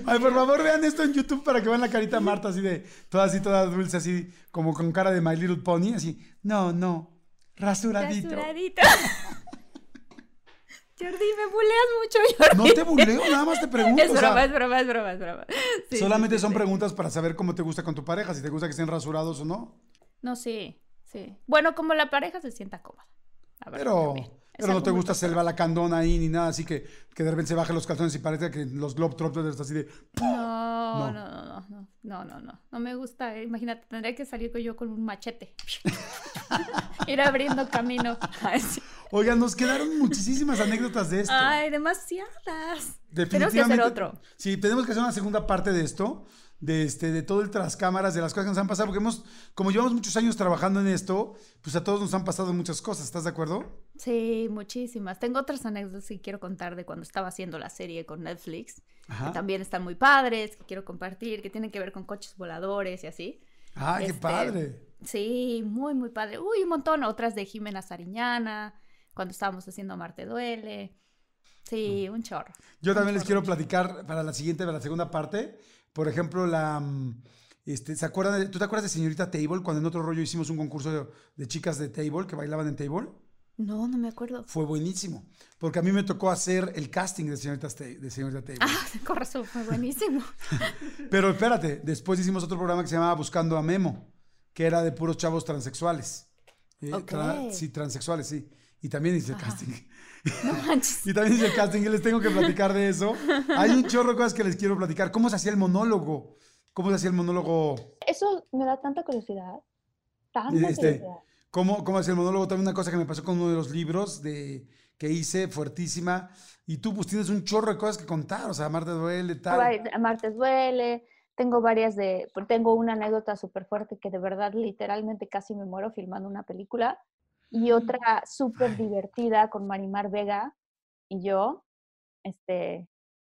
Ay, por favor, vean esto en YouTube para que vean la carita de Marta así de, toda así, toda dulce, así, como con cara de My Little Pony, así, no, no, rasuradito. Rasuradito. Jordi, me buleas mucho, Jordi. No te buleo, nada más te pregunto. Es o sea, broma, es broma, es broma, es broma. Sí, solamente sí, son sí. preguntas para saber cómo te gusta con tu pareja, si te gusta que estén rasurados o no. No, sí, sí. Bueno, como la pareja se sienta cómoda. La verdad, Pero, también. Pero no te gusta selva la candona ahí ni nada, así que, que de repente se bajen los calzones y parece que los Globetrotters así de... No, No. no, no, no, no, no, no, me gusta. eh. Imagínate, tendría que salir yo con un machete. Ir abriendo camino. Oigan, nos quedaron muchísimas anécdotas de esto. Ay, demasiadas. Tenemos que Definitivamente. hacer otro. Sí, tenemos que hacer una segunda parte de esto, de, este, de todo el tras cámaras, de las cosas que nos han pasado, porque hemos, como llevamos muchos años trabajando en esto, pues a todos nos han pasado muchas cosas, ¿estás de acuerdo? Sí, muchísimas. Tengo otras anécdotas que quiero contar de cuando estaba haciendo la serie con Netflix, Ajá. que también están muy padres, que quiero compartir, que tienen que ver con coches voladores y así. ¡Ah, qué Este, padre! Sí, muy, muy padre. Uy, un montón. Otras de Jimena Sariñana, cuando estábamos haciendo Marte Duele. Sí, un chorro. Yo también les chorro, quiero un chorro. platicar para la siguiente, para la segunda parte. Por ejemplo, la. mm, Este, ¿se acuerdan de- ¿Tú te acuerdas de Señorita Table? Cuando en otro rollo hicimos un concurso de, de chicas de Table que bailaban en Table. No, no me acuerdo. Fue buenísimo. Porque a mí me tocó hacer el casting de Señorita, Ta- de Señorita Table. Ah, con razón, fue buenísimo. Pero espérate, después hicimos otro programa que se llamaba Buscando a Memo, que era de puros chavos transexuales. Eh, Ok. tra- sí, transexuales, sí. Y también hice el Ajá. casting. No manches. Y también hice el casting y les tengo que platicar de eso. Hay un chorro de cosas que les quiero platicar. ¿Cómo se hacía el monólogo? ¿Cómo se hacía el monólogo? Eso me da tanta curiosidad. Tanta Este, curiosidad. ¿Cómo, cómo hacía el monólogo? También una cosa que me pasó con uno de los libros de, que hice, fuertísima. Y tú pues tienes un chorro de cosas que contar. O sea, Marte duele, tal. Martes duele. Tengo varias de, tengo una anécdota súper fuerte que de verdad literalmente casi me muero filmando una película y otra súper divertida con Marimar Vega y yo, este,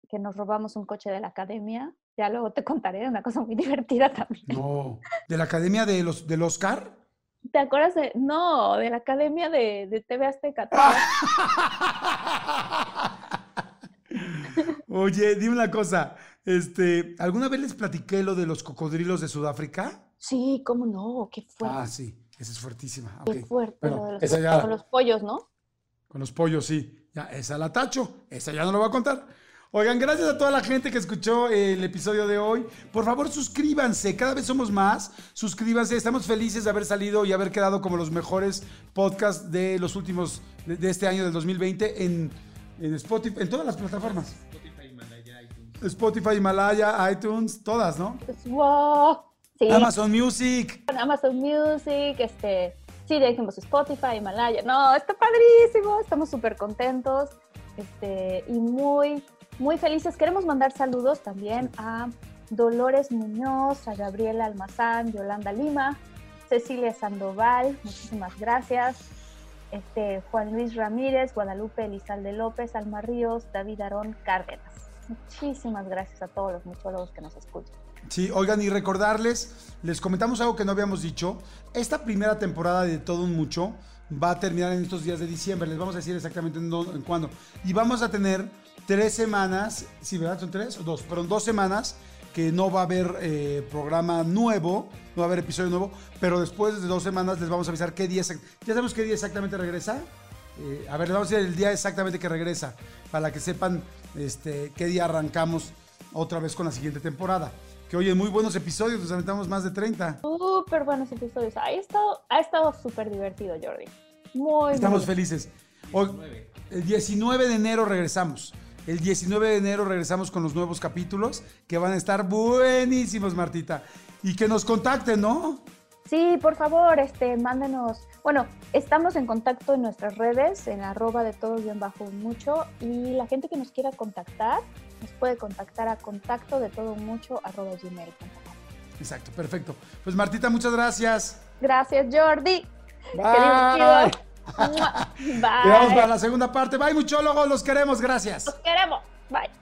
que nos robamos un coche de la academia. Ya luego te contaré una cosa muy divertida también. No. ¿De la Academia de los, del Oscar? ¿Te acuerdas de, no, de la academia de, de TV Azteca? Oye, dime una cosa. Este, ¿alguna vez les platiqué lo de los cocodrilos de Sudáfrica? Sí, cómo no, qué fuerte. Ah, sí, esa es fuertísima. Qué ok. fuerte Bueno, lo de los, esa ya- con los pollos, ¿no? Con los pollos, sí. Ya, esa la tacho. Esa ya no lo voy a contar. Oigan, gracias a toda la gente que escuchó el episodio de hoy. Por favor, suscríbanse. Cada vez somos más. Suscríbanse. Estamos felices de haber salido y haber quedado como los mejores podcasts de los últimos, de, de este año del 2020 en, en Spotify, en todas las plataformas. Spotify, Himalaya, iTunes, todas, ¿no? Pues, wow. Sí, Amazon Music. Amazon Music, este, sí, dijimos Spotify, Himalaya. No, está padrísimo, estamos súper contentos este, y muy, muy felices. Queremos mandar saludos también a Dolores Muñoz, a Gabriela Almazán, Yolanda Lima, Cecilia Sandoval, muchísimas gracias. Este, Juan Luis Ramírez, Guadalupe Elizalde López, Alma Ríos, David Aarón Cárdenas. Muchísimas gracias a todos los muchólogos que nos escuchan. Sí, oigan, y recordarles, les comentamos algo que no habíamos dicho. Esta primera temporada de Todo un Mucho va a terminar en estos días de diciembre. Les vamos a decir exactamente en, cuándo. Y vamos a tener tres semanas, sí, ¿verdad? ¿Son tres o dos? Fueron dos semanas que no va a haber eh, programa nuevo, no va a haber episodio nuevo, pero después de dos semanas les vamos a avisar qué día, ya sabemos qué día exactamente regresa. Eh, a ver, les vamos a decir el día exactamente que regresa, para que sepan este, qué día arrancamos otra vez con la siguiente temporada. Que oye, muy buenos episodios, nos aventamos más de 30. Súper buenos episodios. Ha estado, ha estado súper divertido, Jordi. Muy, Estamos muy felices. Hoy, el 19 de enero regresamos. El 19 de enero regresamos con los nuevos capítulos que van a estar buenísimos, Martita. Y que nos contacten, ¿no? Sí, por favor, este, mándenos. Bueno, estamos en contacto en nuestras redes, en arroba de todo bien bajo mucho. Y la gente que nos quiera contactar, nos puede contactar a contacto de todo mucho arroba gmail.com. Exacto, perfecto. Pues Martita, muchas gracias. Gracias, Jordi. Bye. Mua. Te vamos para Bye. la segunda parte. Bye, muchólogos, los queremos, gracias. Los queremos. Bye.